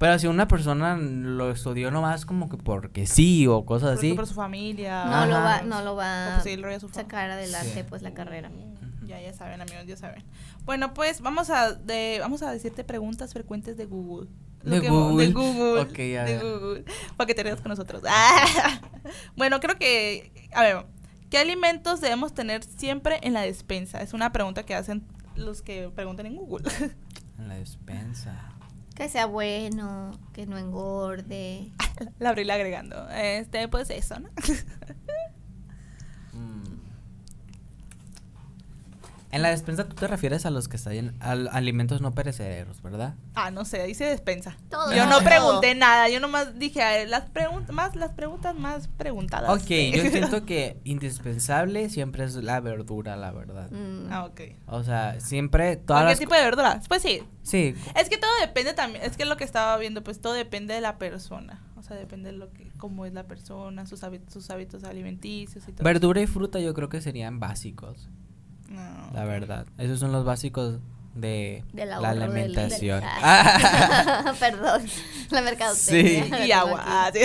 Pero si una persona lo estudió nomás como que porque sí o cosas Porque así. por su familia. No lo va, no lo va pues a familia. sacar adelante Sí. pues la carrera. Ya, ya saben, amigos, ya saben. Bueno, pues vamos a de, vamos a decirte preguntas frecuentes de Google. Lo De que- Google. De Google. De. Google. Para que te rías con nosotros. Ah. Bueno, creo que. A ver, ¿qué alimentos debemos tener siempre en la despensa? Es una pregunta que hacen los que preguntan en Google. En la despensa. Que sea bueno, que no engorde. la Abril agregando. Este, pues eso, ¿no? Mm. En la despensa tú te refieres a los que están a alimentos no perecederos, ¿verdad? Ah, no sé, dice despensa. Todo. Yo no Todo. pregunté nada, yo nomás dije, a ver, las preguntas más las preguntas más preguntadas. Ok, yo siento que indispensable siempre es la verdura, la verdad. Mm. Ah, ok. O sea, siempre todas ¿Cualquier las tipo de verdura? Pues sí. Sí, Es que todo depende también, es que lo que estaba viendo, pues todo depende de la persona. O sea, depende de lo que, cómo es la persona, sus hábitos, sus hábitos alimenticios y todo. verdura y fruta yo creo que serían básicos, No. la verdad. Esos son los básicos de, Del la del- alimentación. del- Ah. Perdón, la mercadotecnia. Sí. Y agua. ah, sí.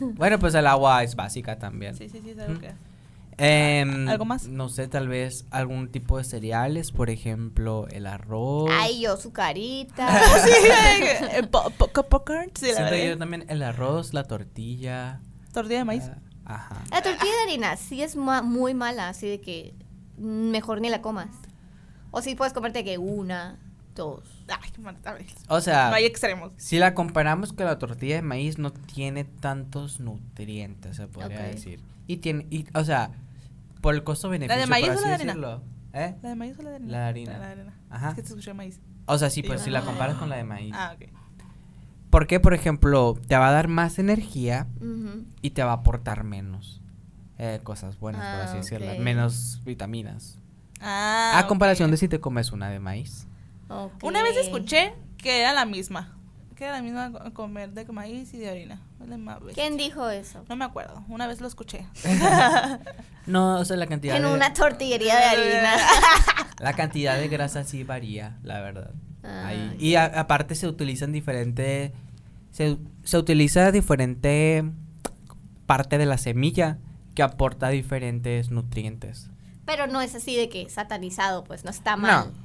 bueno, pues el agua es básica también. sí, sí, sí, es algo Ujú. que... Em, ¿Algo más? No sé, tal vez algún tipo de cereales, por ejemplo, el arroz. Ay, yo su carita. sí, eh, popcorn, sí, yo también el arroz, la tortilla. Tortilla de maíz. ah, Ajá. La tortilla de harina sí es ma- muy mala, así de que mejor ni la comas. O sí puedes comerte que una, dos. Ay, qué mal- a ver. O sea, No hay extremos. si la comparamos con la tortilla de maíz, no tiene tantos nutrientes, se podría decir. Y tiene, y, o sea, por el costo-beneficio, maíz por o la de decirlo. ¿Eh? ¿La de maíz o la de harina? La de harina. La de harina. Ajá. Es que te escuché maíz. O sea, sí, Sí, pues si la ah. comparas con la de maíz. Ah, ok. Porque, por ejemplo, te va a dar más energía y te va a aportar menos eh, cosas buenas, por Ah, así decirlo. ok. Menos vitaminas. Ah, a comparación de si te comes una de maíz. Una vez escuché que era la misma. Que era la misma co- comer de maíz y de harina. ¿Quién dijo eso? No me acuerdo. Una vez lo escuché. No, o sea, la cantidad En de... una tortillería de harina. La cantidad de grasa sí varía, la verdad. Ah, ahí. Y a- aparte se utilizan diferente, se, se utiliza diferente parte de la semilla que aporta diferentes nutrientes. Pero no es así de que satanizado, pues no está mal. No.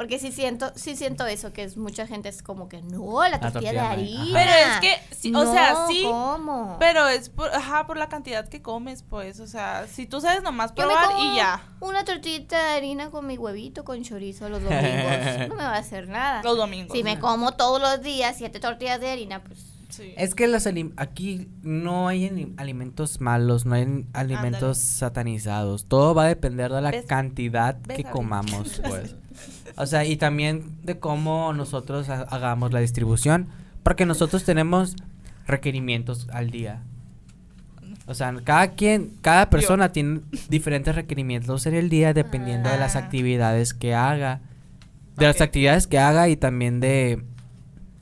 Porque sí siento, sí siento eso, que es mucha gente es como que no, la tortilla, tortilla de harina. Pero es que, sí, o sea, No, sí, ¿cómo? Pero es por, ajá, por la cantidad que comes, pues. O sea, si tú sabes nomás Yo me probar como y ya. Una tortillita de harina con mi huevito con chorizo los domingos. no me va a hacer nada. Los domingos. Si me como todos los días siete tortillas de harina, pues Sí. Es que los aquí no hay ali- alimentos malos, no hay alimentos satanizados. Todo va a depender de la ¿Ves? cantidad ¿Ves, que comamos, pues. O sea, y también de cómo nosotros ha- hagamos la distribución, porque nosotros tenemos requerimientos al día. O sea, cada quien, cada persona tiene diferentes requerimientos en el día dependiendo de las Ah. actividades que haga. De las actividades que haga y también de,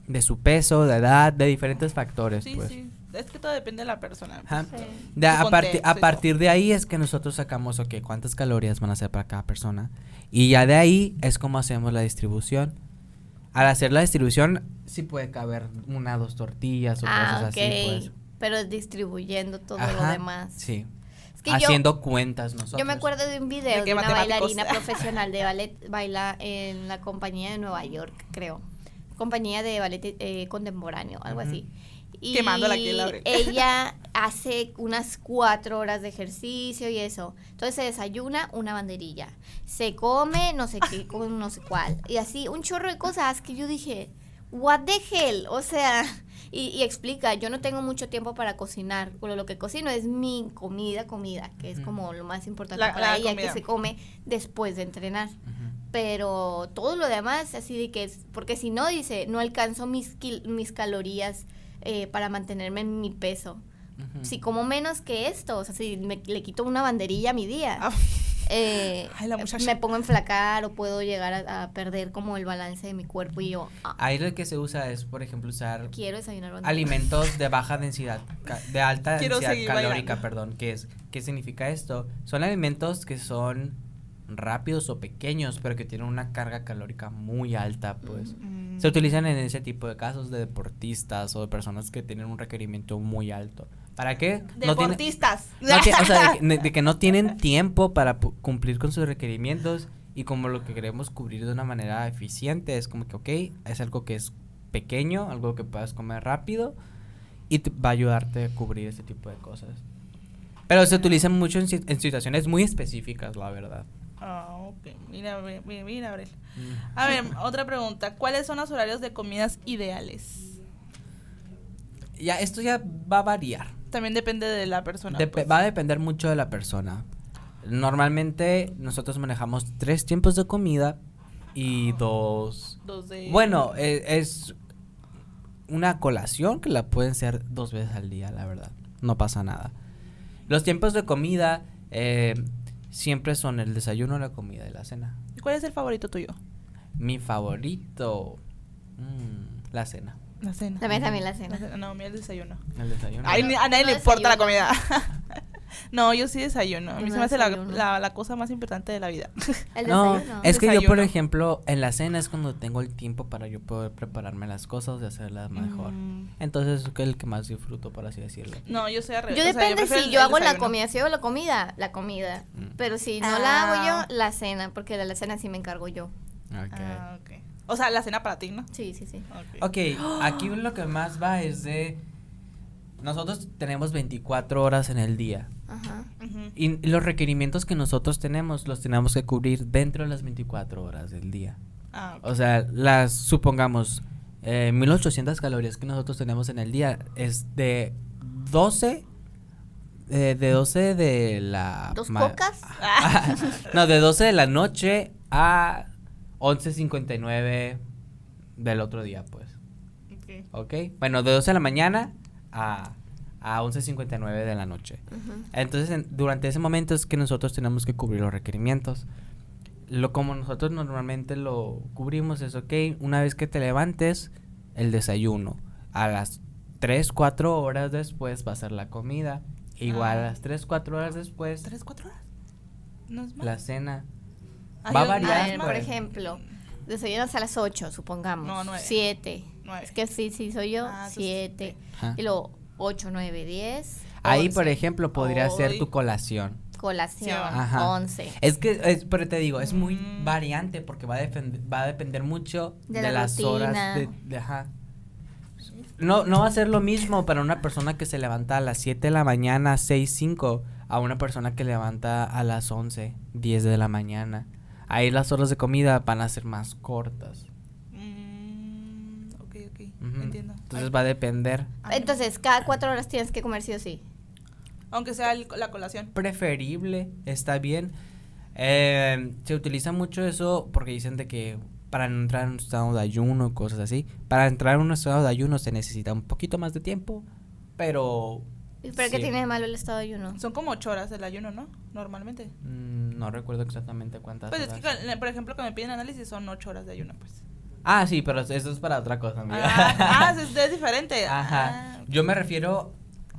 de su peso, de edad, de diferentes factores, Sí, pues. sí. Es que todo depende de la persona. Ajá. sí. De a, Su parti- contexto a y partir de ahí es que nosotros sacamos, ok, cuántas calorías van a ser para cada persona. Y ya de ahí es como hacemos la distribución. Al hacer la distribución, sí puede caber una o dos tortillas o Ah, cosas ok. así, pues. Pero distribuyendo todo lo Ajá, demás. Sí. Es que yo- Haciendo cuentas nosotros. Yo me acuerdo de un video ¿De de, una bailarina profesional de ballet, baila en la compañía de Nueva York, creo. Compañía de ballet eh, contemporáneo, algo así. Y Quemándola aquí en la ella hace unas cuatro horas de ejercicio y eso. Entonces se desayuna una banderilla. Se come no sé qué, con no sé cuál. Y así un chorro de cosas que yo dije, what the hell? O sea, y, y explica, yo no tengo mucho tiempo para cocinar. Pero lo que cocino es mi comida, comida, que es como lo más importante La- para la ella, comida. que se come después de entrenar. Pero todo lo demás, así de que es, porque si no, dice, no alcanzo mis, kil- mis calorías eh, para mantenerme en mi peso. Ujú. Si como menos que esto, o sea, si me- le quito una banderilla a mi día, Ah, eh, Ay, me pongo a enflacar o puedo llegar a, a perder como el balance de mi cuerpo y yo ah, Ahí lo que se usa es, por ejemplo, usar quiero desayunar alimentos de baja densidad, de alta Quiero densidad calórica, bailando. perdón. ¿Qué es? ¿Qué significa esto? Son alimentos que son rápidos o pequeños, pero que tienen una carga calórica muy alta, pues. mm. Se utilizan en ese tipo de casos de deportistas o de personas que tienen un requerimiento muy alto. ¿Para qué? No tiene- Deportistas. no o sea, de, que- de que no tienen tiempo para cumplir con sus requerimientos y como lo que queremos cubrir de una manera eficiente es como que, ok, es algo que es pequeño, algo que puedas comer rápido y te- va a ayudarte a cubrir ese tipo de cosas. Pero se utilizan mucho en situaciones muy específicas, la verdad. Ah, ok. Mira, mira, mira, Abril. A ver, otra pregunta. ¿Cuáles son los horarios de comidas ideales? Ya, esto ya va a variar. También depende de la persona. Dep- pues. Va a depender mucho de la persona. Normalmente nosotros manejamos tres tiempos de comida y dos... Dos de- Bueno, eh, es una colación que la pueden ser dos veces al día, la verdad. No pasa nada. Los tiempos de comida eh, siempre son el desayuno, la comida y la cena. ¿Y ¿Cuál es el favorito tuyo? Mi favorito... mm, la cena. La cena. También, también la La cena. cena. No, mi el desayuno. El desayuno. Ay, no- ni- a nadie no le importa la comida. no, yo sí desayuno. A mí Yo se no me hace la, la, la cosa más importante de la vida. El No, desayuno. es que yo, por ejemplo, en la cena es cuando tengo el tiempo para yo poder prepararme las cosas y hacerlas mejor. Mm. Entonces es el que más disfruto, por así decirlo. No, yo soy al revés. Yo o sea, depende si el- yo el hago la comida, si hago la comida, la comida. Mm. Pero si no la hago Ah. yo, la cena, porque de la cena sí me encargo yo. Ok. Ah, ok. O sea, la cena para ti, ¿no? Sí, sí, sí. Ok. Ok, aquí lo que más va es de... Nosotros tenemos 24 horas en el día. Ajá. Y los requerimientos que nosotros tenemos los tenemos que cubrir dentro de las 24 horas del día. Ah. O sea, las, supongamos, eh, 1800 calorías que nosotros tenemos en el día es de 12, eh, de 12 de la... ¿Dos cocas? no, de 12 de la noche a 11.59 del otro día, pues. Ok. ¿Ok? Bueno, de 12 de la mañana a, a 11.59 de la noche. Ujú. Entonces, en- durante ese momento es que nosotros tenemos que cubrir los requerimientos. Lo como nosotros normalmente lo cubrimos es, ok, una vez que te levantes, el desayuno. A las 3, 4 horas después va a ser la comida. Igual a Ah. las 3, 4 horas después, ¿Tres, cuatro horas? No es más. la cena. Ay, va a variar, A más. por pues. ejemplo, Desayunas a las 8, supongamos. No, nueve. 7. Nueve. Es que sí, sí, soy yo. Ah, entonces, 7. Ajá. Y luego 8, 9, 10. Ahí, 11. por ejemplo, podría ser Hoy. tu colación. Colación. Ajá. 11. Es que, es, pero te digo, es muy Mm. variante porque va a, va a depender mucho De de, la las rutina. horas. De, de- ajá. No, no va a ser lo mismo para una persona que se levanta a las 7 de la mañana, 6, 5, a una persona que levanta a las 11, 10 de la mañana. Ahí las horas de comida van a ser más cortas. Entiendo. Entonces va a depender. Entonces, cada 4 horas tienes que comer sí o sí. Aunque sea el- la colación. preferible, está bien. Eh, se utiliza mucho eso porque dicen de que para entrar en un estado de ayuno, cosas así. Para entrar en un estado de ayuno se necesita un poquito más de tiempo, pero... ¿Pero qué sí. tiene de malo el estado de ayuno? Son como ocho horas el ayuno, ¿no? Normalmente. mm, no recuerdo exactamente cuántas Pues es que, por ejemplo, cuando me piden análisis son ocho horas de ayuno, pues. Ah, sí, pero eso es para otra cosa, amiga. Ah, ah, es, diferente. Ajá. Ah, Yo me refiero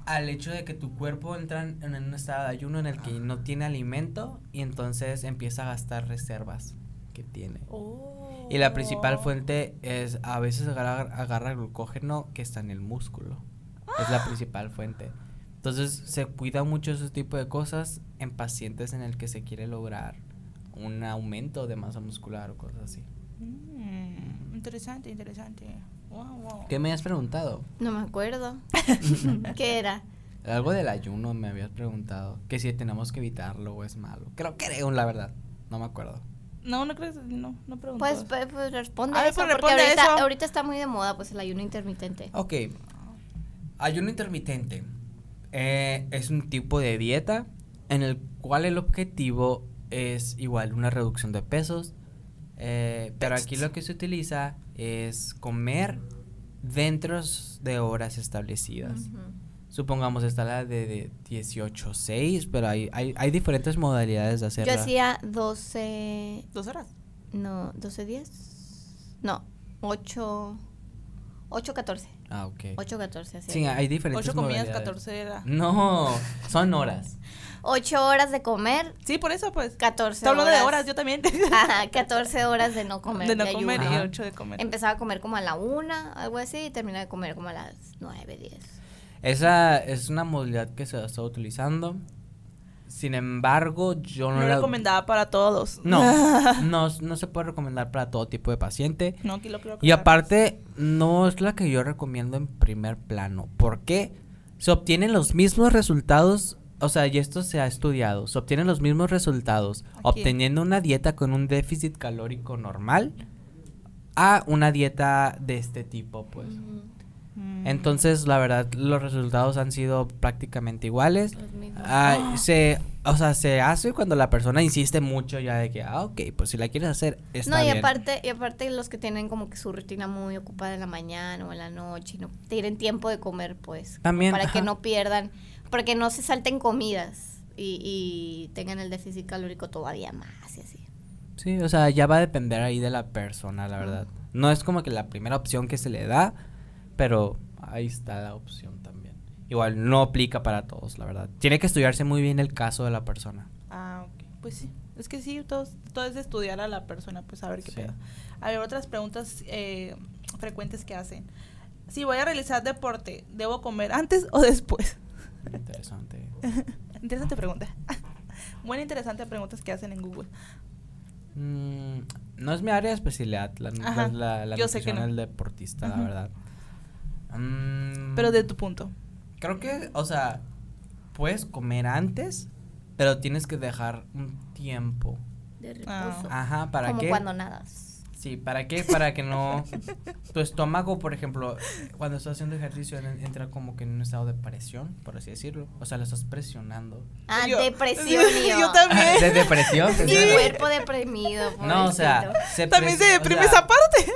al hecho de que tu cuerpo entra en, un estado de ayuno en el que no tiene alimento y entonces empieza a gastar reservas que tiene. Oh. Y la principal fuente es a veces agarra, agarra glucógeno que está en el músculo. Es la principal fuente. Entonces se cuida mucho ese tipo de cosas en pacientes en el que se quiere lograr un aumento de masa muscular o cosas así. Mm, interesante, interesante. Wow, wow. ¿Qué me has preguntado? No me acuerdo. ¿Qué era? Algo del ayuno me habías preguntado. Que si tenemos que evitarlo o es malo. Creo que creo, la verdad. No me acuerdo. No, no crees, no, no pregunto. Pues, pues, pues, responde A ver, eso, pues, porque responde ahorita, eso. ahorita está muy de moda pues el ayuno intermitente. Ok. Ayuno intermitente eh, es un tipo de dieta en el cual el objetivo es igual una reducción de pesos. Eh, pero aquí lo que se utiliza es comer dentro de horas establecidas. Ujú. Supongamos está la de, de 18-6, pero hay, hay, hay diferentes modalidades de hacerla. Yo hacía 12, ¿Dos horas? no, 12 días. No, 8, 8, 14. Ah, ok. 8, 14 hacía. Sí, hay diferentes Ocho comidas, modalidades. 14 era. No, son horas. 8 horas de comer, Sí, por eso, pues. 14 Estoy hablando de horas. yo también. Ajá, 14 horas de no comer. de no comer ayuno. y Ajá. ocho de comer. Empezaba a comer como a la 1, algo así, y terminaba de comer como a las 9, 10. Esa es una modalidad que se está utilizando. Sin embargo, yo no, no la... recomendada para todos. No, no, no se puede recomendar para todo tipo de paciente. No, aquí lo creo. Y aparte, no es la que yo recomiendo en primer plano. ¿Por qué? Se obtienen los mismos resultados, o sea, y esto se ha estudiado, se obtienen los mismos resultados Aquí. obteniendo una dieta con un déficit calórico normal a una dieta de este tipo, pues. Mm. Entonces, la verdad, los resultados han sido prácticamente iguales. Los mismos. Ah, se, o sea, se hace cuando la persona insiste mucho ya de que, ah, ok, pues si la quieres hacer, está no, y bien. aparte, y aparte los que tienen como que su rutina muy ocupada en la mañana o en la noche y no tienen tiempo de comer, pues. También, Para que no pierdan, para que no se salten comidas y, y tengan el déficit calórico todavía más y así. Sí, o sea, ya va a depender ahí de la persona, la verdad. No es como que la primera opción que se le da, pero ahí está la opción también. Igual no aplica para todos, la verdad. Tiene que estudiarse muy bien el caso de la persona. Ah, ok. Pues sí. Es que sí, todo, todo es estudiar a la persona, pues a ver qué Sí. pedo. A ver, otras preguntas eh, frecuentes que hacen. Si voy a realizar deporte, ¿debo comer antes o después? Interesante. Interesante pregunta. Buena interesante preguntas que hacen en Google. Mm, no es mi área de especialidad, la, la, Ajá, la- la yo sé que nutrición no. del deportista, la verdad. Mm, Pero de tu punto. Creo que, o sea, puedes comer antes, pero tienes que dejar un tiempo. De reposo. Ah. Ajá, ¿para como qué? cuando nadas. Sí, ¿para qué? Para que no... tu estómago, por ejemplo, cuando estás haciendo ejercicio en- entra como que en un estado de presión, por así decirlo. O sea, lo estás presionando. Ah, Yo- depresión, Yo yo. también. ¿De depresión? Mi cuerpo deprimido. No, o sea, se También se o deprime sea, esa parte.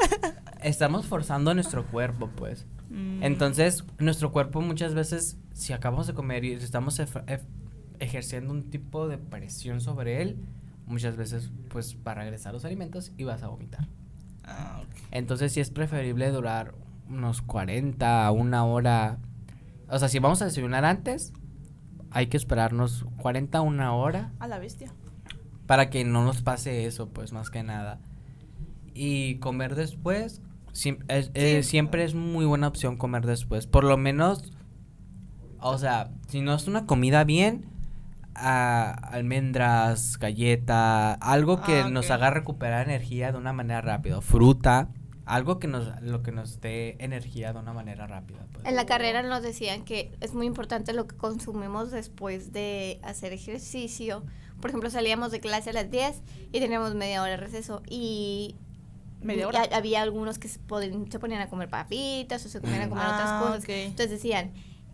Estamos forzando nuestro cuerpo, pues. Mm. Entonces, nuestro cuerpo muchas veces, si acabamos de comer y estamos ejerciendo un tipo de presión sobre él, muchas veces, pues, va a regresar los alimentos y vas a vomitar. Ah, ok. Entonces, sí es preferible durar unos 40 a una hora. O sea, si vamos a desayunar antes, hay que esperarnos 40 a una hora A la bestia. para que no nos pase eso, pues, más que nada. Y comer después, es- eh, siempre es muy buena opción comer después. Por lo menos, o sea, si no es una comida bien, ah, almendras, galleta, algo que Ah, nos haga recuperar energía de una manera rápida. Fruta, algo que nos, lo que nos dé energía de una manera rápida. pues. En la carrera nos decían que es muy importante lo que consumimos después de hacer ejercicio. Por ejemplo, salíamos de clase a las 10 y teníamos media hora de receso. Y Media hora. ha- había algunos que se, poden- se ponían a comer papitas o se ponían a comer Ah, otras cosas. ok. Entonces decían,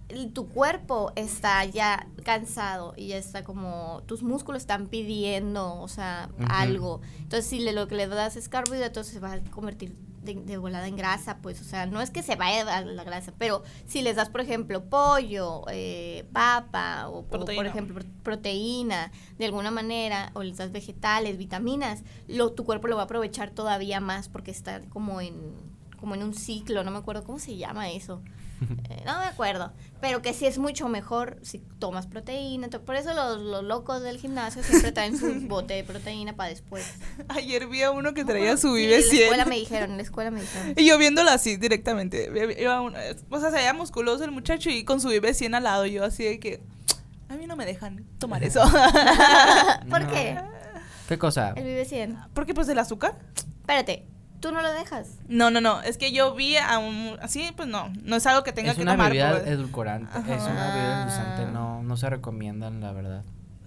"El- tu cuerpo está ya cansado y ya está como, tus músculos están pidiendo, o sea, algo. Entonces, si le, lo que le das es carbohidratos, se va a convertir de, de volada en grasa, pues, o sea, no es que se vaya a la grasa, pero si les das, por ejemplo, pollo, eh, papa, o, o, por ejemplo, pro- proteína, de alguna manera, o les das vegetales, vitaminas, lo, tu cuerpo lo va a aprovechar todavía más porque está como en, como en un ciclo, no me acuerdo cómo se llama eso. Eh, no me acuerdo, pero que sí es mucho mejor si tomas proteína. to- Por eso los, los locos del gimnasio siempre traen su bote de proteína para después. Ayer vi a uno que traía su Sí, Vive En la escuela 100. me dijeron, en la escuela me dijeron. Y yo viéndolo así directamente. Iba un- o sea, se veía musculoso el muchacho y con su Vive 100 al lado. Yo así de que. A mí no me dejan tomar eso. ¿Por No. qué? ¿Qué cosa? El Vive 100. Porque pues el azúcar. Espérate, ¿tú no lo dejas? No, no, no. Es que yo vi a un. Así, pues no. No es algo que tenga es que una tomar. bebida pues. edulcorante. Es Ajá. una bebida endulzante. No, no se recomiendan, la verdad.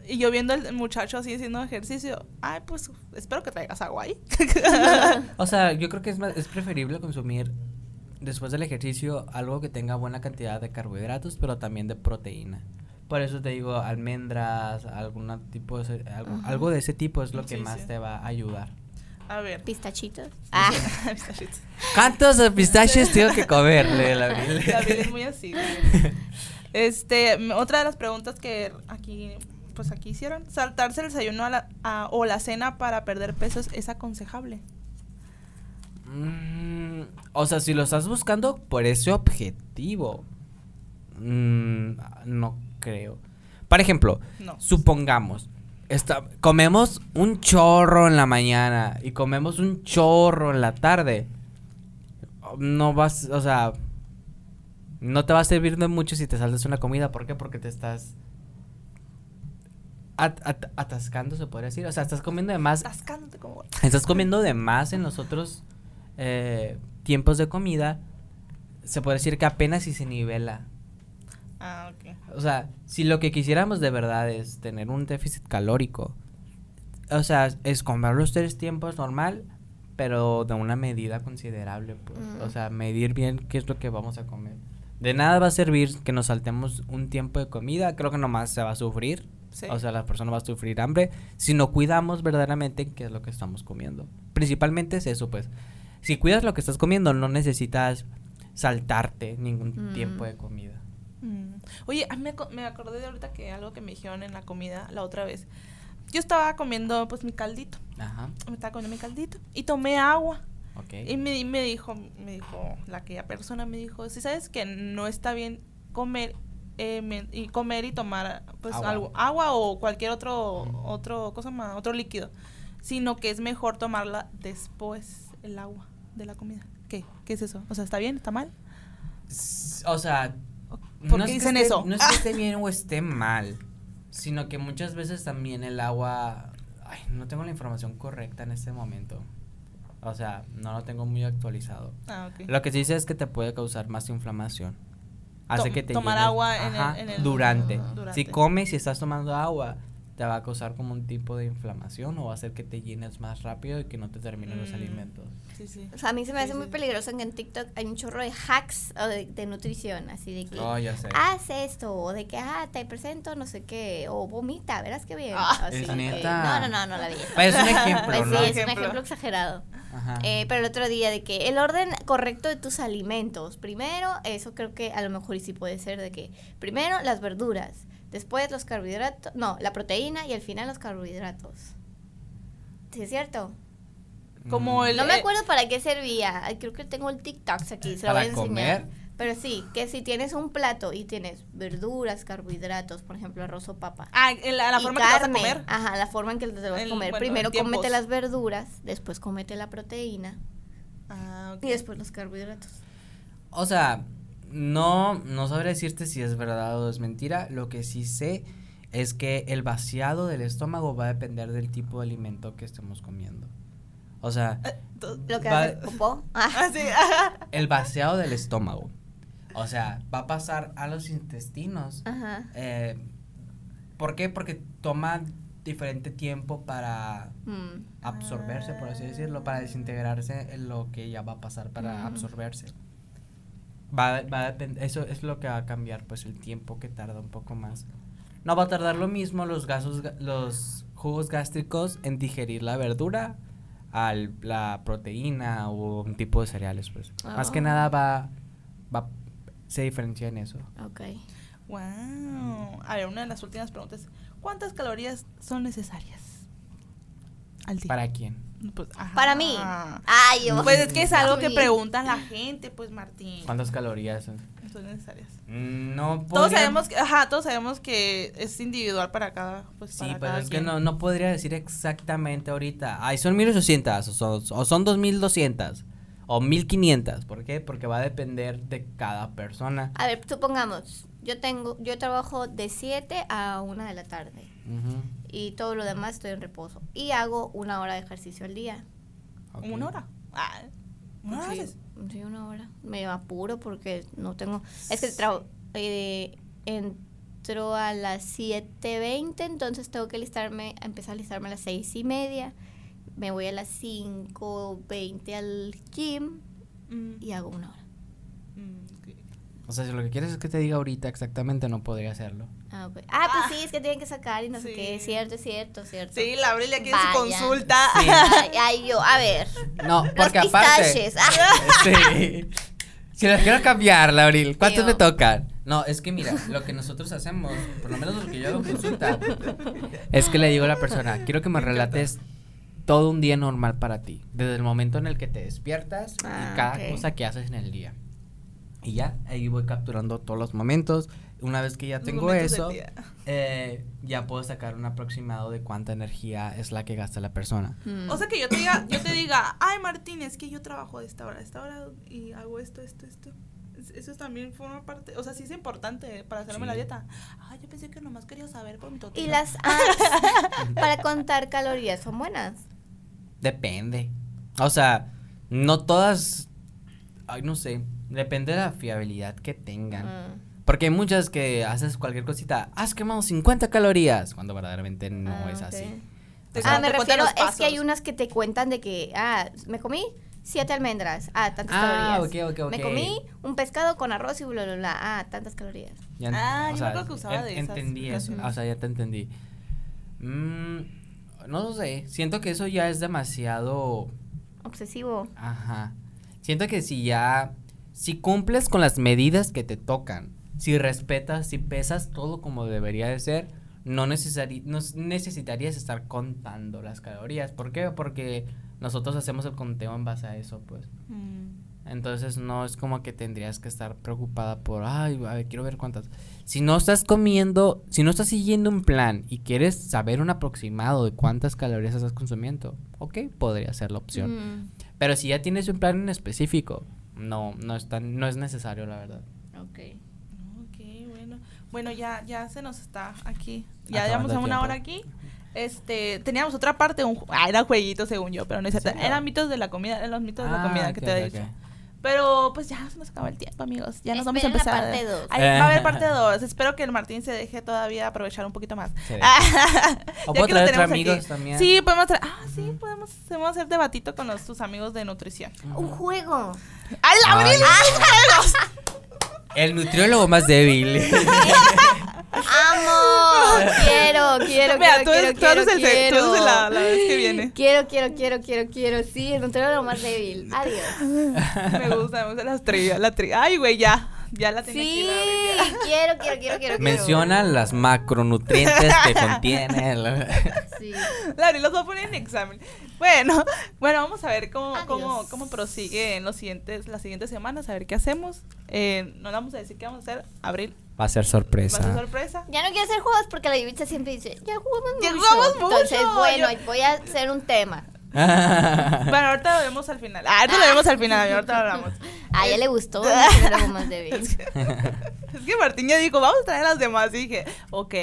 Y yo viendo al muchacho así haciendo ejercicio. Ay, pues espero que traigas agua ahí. O sea, yo creo que es, más, es preferible consumir después del ejercicio algo que tenga buena cantidad de carbohidratos, pero también de proteína. Por eso te digo, almendras, algún tipo de, algo, de ese tipo es lo que más sí. te va a ayudar. A ver. ¿Pistachitos? Ah, Pistachitos. ¿Cuántos pistaches tengo que comerle, la Abril? La vida es muy así. Este, otra de las preguntas que aquí, pues aquí hicieron, saltarse el desayuno a la- a- o la cena para perder pesos es aconsejable. Mm, o sea, si lo estás buscando por ese objetivo, mm, no creo. Por ejemplo, No. supongamos, está, comemos un chorro en la mañana y comemos un chorro en la tarde. No vas, o sea, no te va a servir de mucho si te saltas una comida. ¿Por qué? Porque te estás at- at- atascando, se podría decir. O sea, estás comiendo de más Atascándote como... estás comiendo de más en los otros eh, tiempos de comida, se puede decir que apenas si se nivela. Ah, ok. O sea, si lo que quisiéramos de verdad es tener un déficit calórico, o sea, es comer los tres tiempos normal, pero de una medida considerable, pues. O sea, medir bien qué es lo que vamos a comer. De nada va a servir que nos saltemos un tiempo de comida, creo que nomás se va a sufrir. Sí. O sea, la persona va a sufrir hambre si no cuidamos verdaderamente qué es lo que estamos comiendo. Principalmente es eso, pues. Si cuidas lo que estás comiendo, no necesitas saltarte ningún Mm. tiempo de comida. Mm. Oye, a mí me, me acordé de ahorita que algo que me dijeron en la comida la otra vez. Yo estaba comiendo pues mi caldito. Ajá, Me estaba comiendo mi caldito. Y tomé agua. ok. Y me, me dijo, me dijo, la aquella persona me dijo, si sabes que no está bien comer eh, me- y comer y tomar pues Agua. algo, agua o cualquier otro, otro, cosa más, otro líquido, sino que es mejor tomarla después el agua de la comida. ¿Qué? ¿Qué es eso? O sea, ¿está bien? ¿Está mal? O sea, ¿Por no qué es que dicen esté- eso? No es que esté bien o esté mal, sino que muchas veces también el agua. Ay, no tengo la información correcta en este momento. O sea, no lo tengo muy actualizado. Ah. Lo que se dice es que te puede causar más inflamación. Hace Tom- que te tomar llenes- agua en el- Ajá, en el- durante. durante. Si comes y estás tomando agua, te va a causar como un tipo de inflamación o va a hacer que te llenes más rápido y que no te terminen los Mm. alimentos. Sí, sí. o sea, a mí se me Sí, hace muy peligroso que en TikTok hay un chorro de hacks o de, de nutrición, así de que Oh, ya sé. haz esto, o de que ah, te presento no sé qué, o vomita, verás qué bien. Ah, así ¿es que- neta? no, no, no, no la vi. Pues es un ejemplo, Pues ¿no? sí, es un Ejemplo. exagerado. Ajá. Eh, pero el otro día de que el orden correcto de tus alimentos. Primero, eso creo que a lo mejor sí puede ser de que primero las verduras, después los carbohidratos, no, la proteína y al final los carbohidratos. ¿Sí es cierto? Como Mm. el- No me eh, acuerdo para qué servía. Creo que tengo el TikTok aquí, se lo ¿Para voy a enseñar. comer? Pero sí, que si tienes un plato y tienes verduras, carbohidratos, por ejemplo, arroz o papa. Ah, la, forma que te vas a carne, comer. Ajá, la forma en que te vas a El- comer. bueno, Primero cómete las verduras, después cómete la proteína Ah, y después los carbohidratos. O sea, no, no sabré decirte si es verdad o es mentira. Lo que sí sé es que el vaciado del estómago va a depender del tipo de alimento que estemos comiendo. O sea, Eh, Lo que Va- hace popó. Ah, sí. el vaciado del estómago. O sea, va a pasar a los intestinos. Ajá. Eh, ¿Por qué? Porque toma diferente tiempo para Mm. absorberse, por así decirlo, para desintegrarse en lo que ya va a pasar para Ujú. absorberse. Va, va a eso es lo que va a cambiar, pues el tiempo que tarda un poco más. No va a tardar lo mismo los gasos, ga- los jugos gástricos en digerir la verdura al la proteína o un tipo de cereales, pues. Más que Ah. nada va, va, se diferencia en eso. Ok. Wow. A ver, una de las últimas preguntas. ¿Cuántas calorías son necesarias al día? ¿Para quién? Pues, ajá. Para mí. Ay, yo. Pues es que es algo que Uy. preguntan la gente, pues Martín. ¿Cuántas calorías son? Son necesarias. Mm, No Todos podría- sabemos que, ajá, todos sabemos que es individual para cada, pues Sí, para pero cada es que no, no podría decir exactamente ahorita. Ay, son 1800 o son, o son 2200 o 1500. ¿Por qué? Porque va a depender de cada persona. A ver, supongamos, yo tengo, yo trabajo de 7 a 1 de la tarde y todo lo demás estoy en reposo y hago una hora de ejercicio al día. ¿Una hora? Ah, ¿Una hora sí, haces? Sí, una hora. Me apuro porque no tengo, es que traba- eh, entro a las 7.20, entonces tengo que listarme, empezar a listarme a las seis y media. Me voy a las 5.20 al gym Mm, y hago una hora. O sea, si lo que quieres es que te diga ahorita exactamente, no podría hacerlo. Ah. Ah, pues sí, es que tienen que sacar y no sé qué. Cierto, es cierto, cierto. Sí, la Abril quiere su Vaya. consulta. Sí. Ay, ay, yo, a ver. No, porque Los aparte. Ah. Sí. Si las quiero cambiar, Lauril, ¿cuántos me tocan? No, es que mira, lo que nosotros hacemos, por lo menos lo que yo hago en consulta, es que le digo a la persona, quiero que me relates todo un día normal para ti, desde el momento en el que te despiertas Ah, y cada cosa que haces en el día. Y ya, ahí voy capturando todos los momentos. Una vez que ya Los tengo eso, eh, ya puedo sacar un aproximado de cuánta energía es la que gasta la persona. Mm. O sea que yo te diga, yo te diga, ay Martín, es que yo trabajo de esta hora, a esta hora y hago esto, esto, esto. Es- Eso también forma parte, o sea, sí es importante para hacerme Sí. la dieta. Ay, yo pensé que nomás quería saber por mi y totina. las apps para contar calorías son buenas. Depende. O sea, no todas. Ay, no sé. Depende de la fiabilidad que tengan. Mm. Porque hay muchas que haces cualquier cosita. Has quemado 50 calorías. Cuando verdaderamente no Ah, es así. Ah, me refiero, es que hay unas que te cuentan de que, ah, me comí siete almendras, ah, tantas Ah, calorías. ok, ok, Me comí un pescado con arroz y bla, bla, bla, ah, tantas calorías. Ya Ah, yo me sea, acuerdo que usaba en- de esas Entendí eso. O sea, ya te entendí. Mm, no sé. Siento que eso ya es demasiado. Obsesivo. Ajá. Siento que si ya, si cumples con las medidas que te tocan, si respetas, si pesas todo como debería de ser, no, necesari- no necesitarías estar contando las calorías. ¿Por qué? Porque nosotros hacemos el conteo en base a eso, pues. Mm. Entonces no es como que tendrías que estar preocupada por, ay, a ver, quiero ver cuántas. Si no estás comiendo, si no estás siguiendo un plan y quieres saber un aproximado de cuántas calorías estás consumiendo, ok, podría ser la opción. Mm, Pero si ya tienes un plan en específico, no, no es tan, no es necesario, la verdad. ok. Ok, bueno. Bueno, ya, ya se nos está aquí. Ya llevamos a una hora aquí. Este, teníamos otra parte, un, ah, era jueguito según yo, pero no es cierto. Eran mitos de la comida, eran los mitos de la Ah, comida que ok, te he dicho. Pero pues ya se nos acaba el tiempo, amigos. Ya nos vamos a la empezar. parte dos. Ahí va a haber parte 2. Espero que el Martín se deje todavía aprovechar un poquito más. Sí. O puedo traer tenemos amigos aquí. también. Sí, podemos traer. Ah, sí, podemos, podemos hacer debatito con los, tus amigos de nutrición. Un juego. ¡Ay, la Ay, abril! El nutriólogo más débil. ¡Amo! quiero, quiero, Mira, quiero, tú, quiero, tú quiero, eres el tú quiero. la, la vez que viene. Quiero, quiero, quiero, quiero, quiero. Sí, el nutriólogo más débil. Adiós. Me gusta, me gusta las trivias, la tri Ay, güey, ya. Ya la tenía aquí Sí, la Abril, ya. quiero, quiero, quiero, quiero. Menciona las macronutrientes que contiene. el- Sí. La los va a poner en examen. Bueno, bueno, vamos a ver cómo, cómo, cómo prosigue en los siguientes, las siguientes semanas, a ver qué hacemos. Eh, no le vamos a decir qué vamos a hacer, abril. Va a ser Va a sorpresa. ser sorpresa. Ya no quiero hacer juegos porque la Yubitsa siempre dice, ya jugamos Ya mucho. jugamos mucho, Entonces, bueno, yo- voy a hacer un tema. Bueno, ahorita lo vemos al final. Ah, ahorita lo vemos al final, ahorita lo hablamos. A ella le gustó, lo más de. Es que Martín ya dijo, vamos a traer a las demás. Y dije, ok,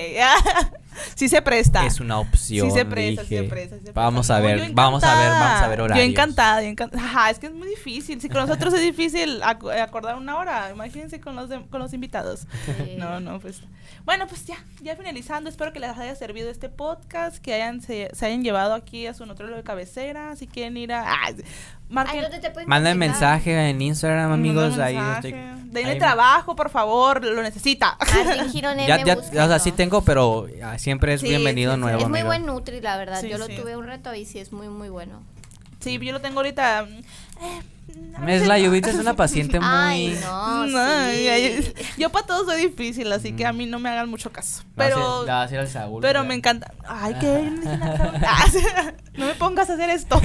sí se presta. Es una opción. Sí se presta, sí se presta, sí se Vamos presta. a ver, vamos a ver, vamos a ver horarios. Yo encantada, yo encantada. Ajá, es que es muy difícil. Si con nosotros es difícil ac- acordar una hora, imagínense con los, de- con los invitados. Sí. No, no, pues. Bueno, pues ya, ya finalizando. Espero que les haya servido este podcast, que hayan se, se hayan llevado aquí a su nutrólogo de cabecera. Si quieren ir a. Ah, marquen- Ay, ¿dónde te pueden Manden mensaje en Instagram, amigos. Ahí estoy. Denle ahí- trabajo, por favor, lo necesita. Ya, ya, o sea, sí tengo, pero ah, siempre es Sí, bienvenido sí, sí. nuevo, Es muy buen Nutri, la verdad. Sí, Yo lo tuve un reto y sí es muy, muy bueno. Sí, yo lo tengo ahorita. eh, a Es la. Yubitsa es una paciente muy. Ay, no, No, sí. yo para todos soy difícil, así que a mí no me hagan mucho caso. Pero, La va a hacer al Saúl. pero ya. me encanta. Ay, nada. Ah, no me pongas a hacer esto.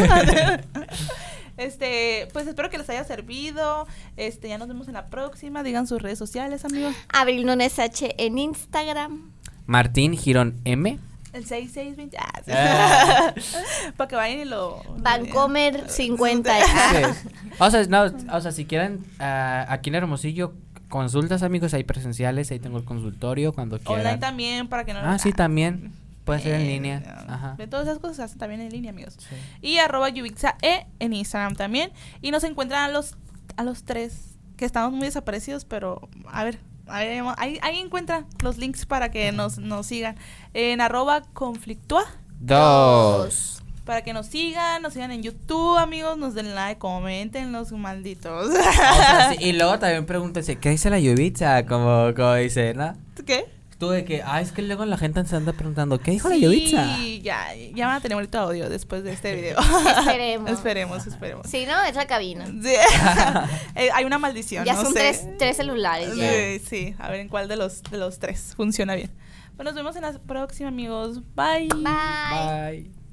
Este, pues espero que les haya servido. Este, ya nos vemos en la próxima. Digan sus redes sociales, amigos. Abril Nunes H en Instagram. Martín Girón M. El 6620. Ah, sí. Ah. Para que vayan y lo. Vancomer vean. 50. Sí. O sea, no, o sea, si quieren, ah, aquí en Hermosillo, consultas, amigos, hay presenciales, ahí tengo el consultorio cuando quieran. Online también, para que no. Ah, sí, también. Puede ser en línea. Ajá. De todas esas cosas se hacen también en línea, amigos. Sí. Y arroba Yubixa E en Instagram también. Y nos encuentran a los, a los tres, que estamos muy desaparecidos, pero a ver, ahí, ahí, ahí encuentran los links para que nos, nos sigan. En arroba conflictua, Dos. para que nos sigan, nos sigan en YouTube, amigos, nos den like, comenten los malditos. O sea, sí, y luego también pregúntense, ¿qué dice la Yubitsa? Como, como dice, ¿no? ¿Qué? Tú de que, ah, es que luego la gente se anda preguntando, ¿qué dijo la Yubitsa? Sí, ya, ya van a tener bonito audio después de este video. Esperemos. esperemos, esperemos. Si no, es la cabina. Sí. Eh, hay una maldición. Ya no son sé. tres, tres celulares. ya. Sí, sí, a ver en cuál de los, de los tres funciona bien. Bueno, nos vemos en la próxima, amigos. Bye. Bye. Bye.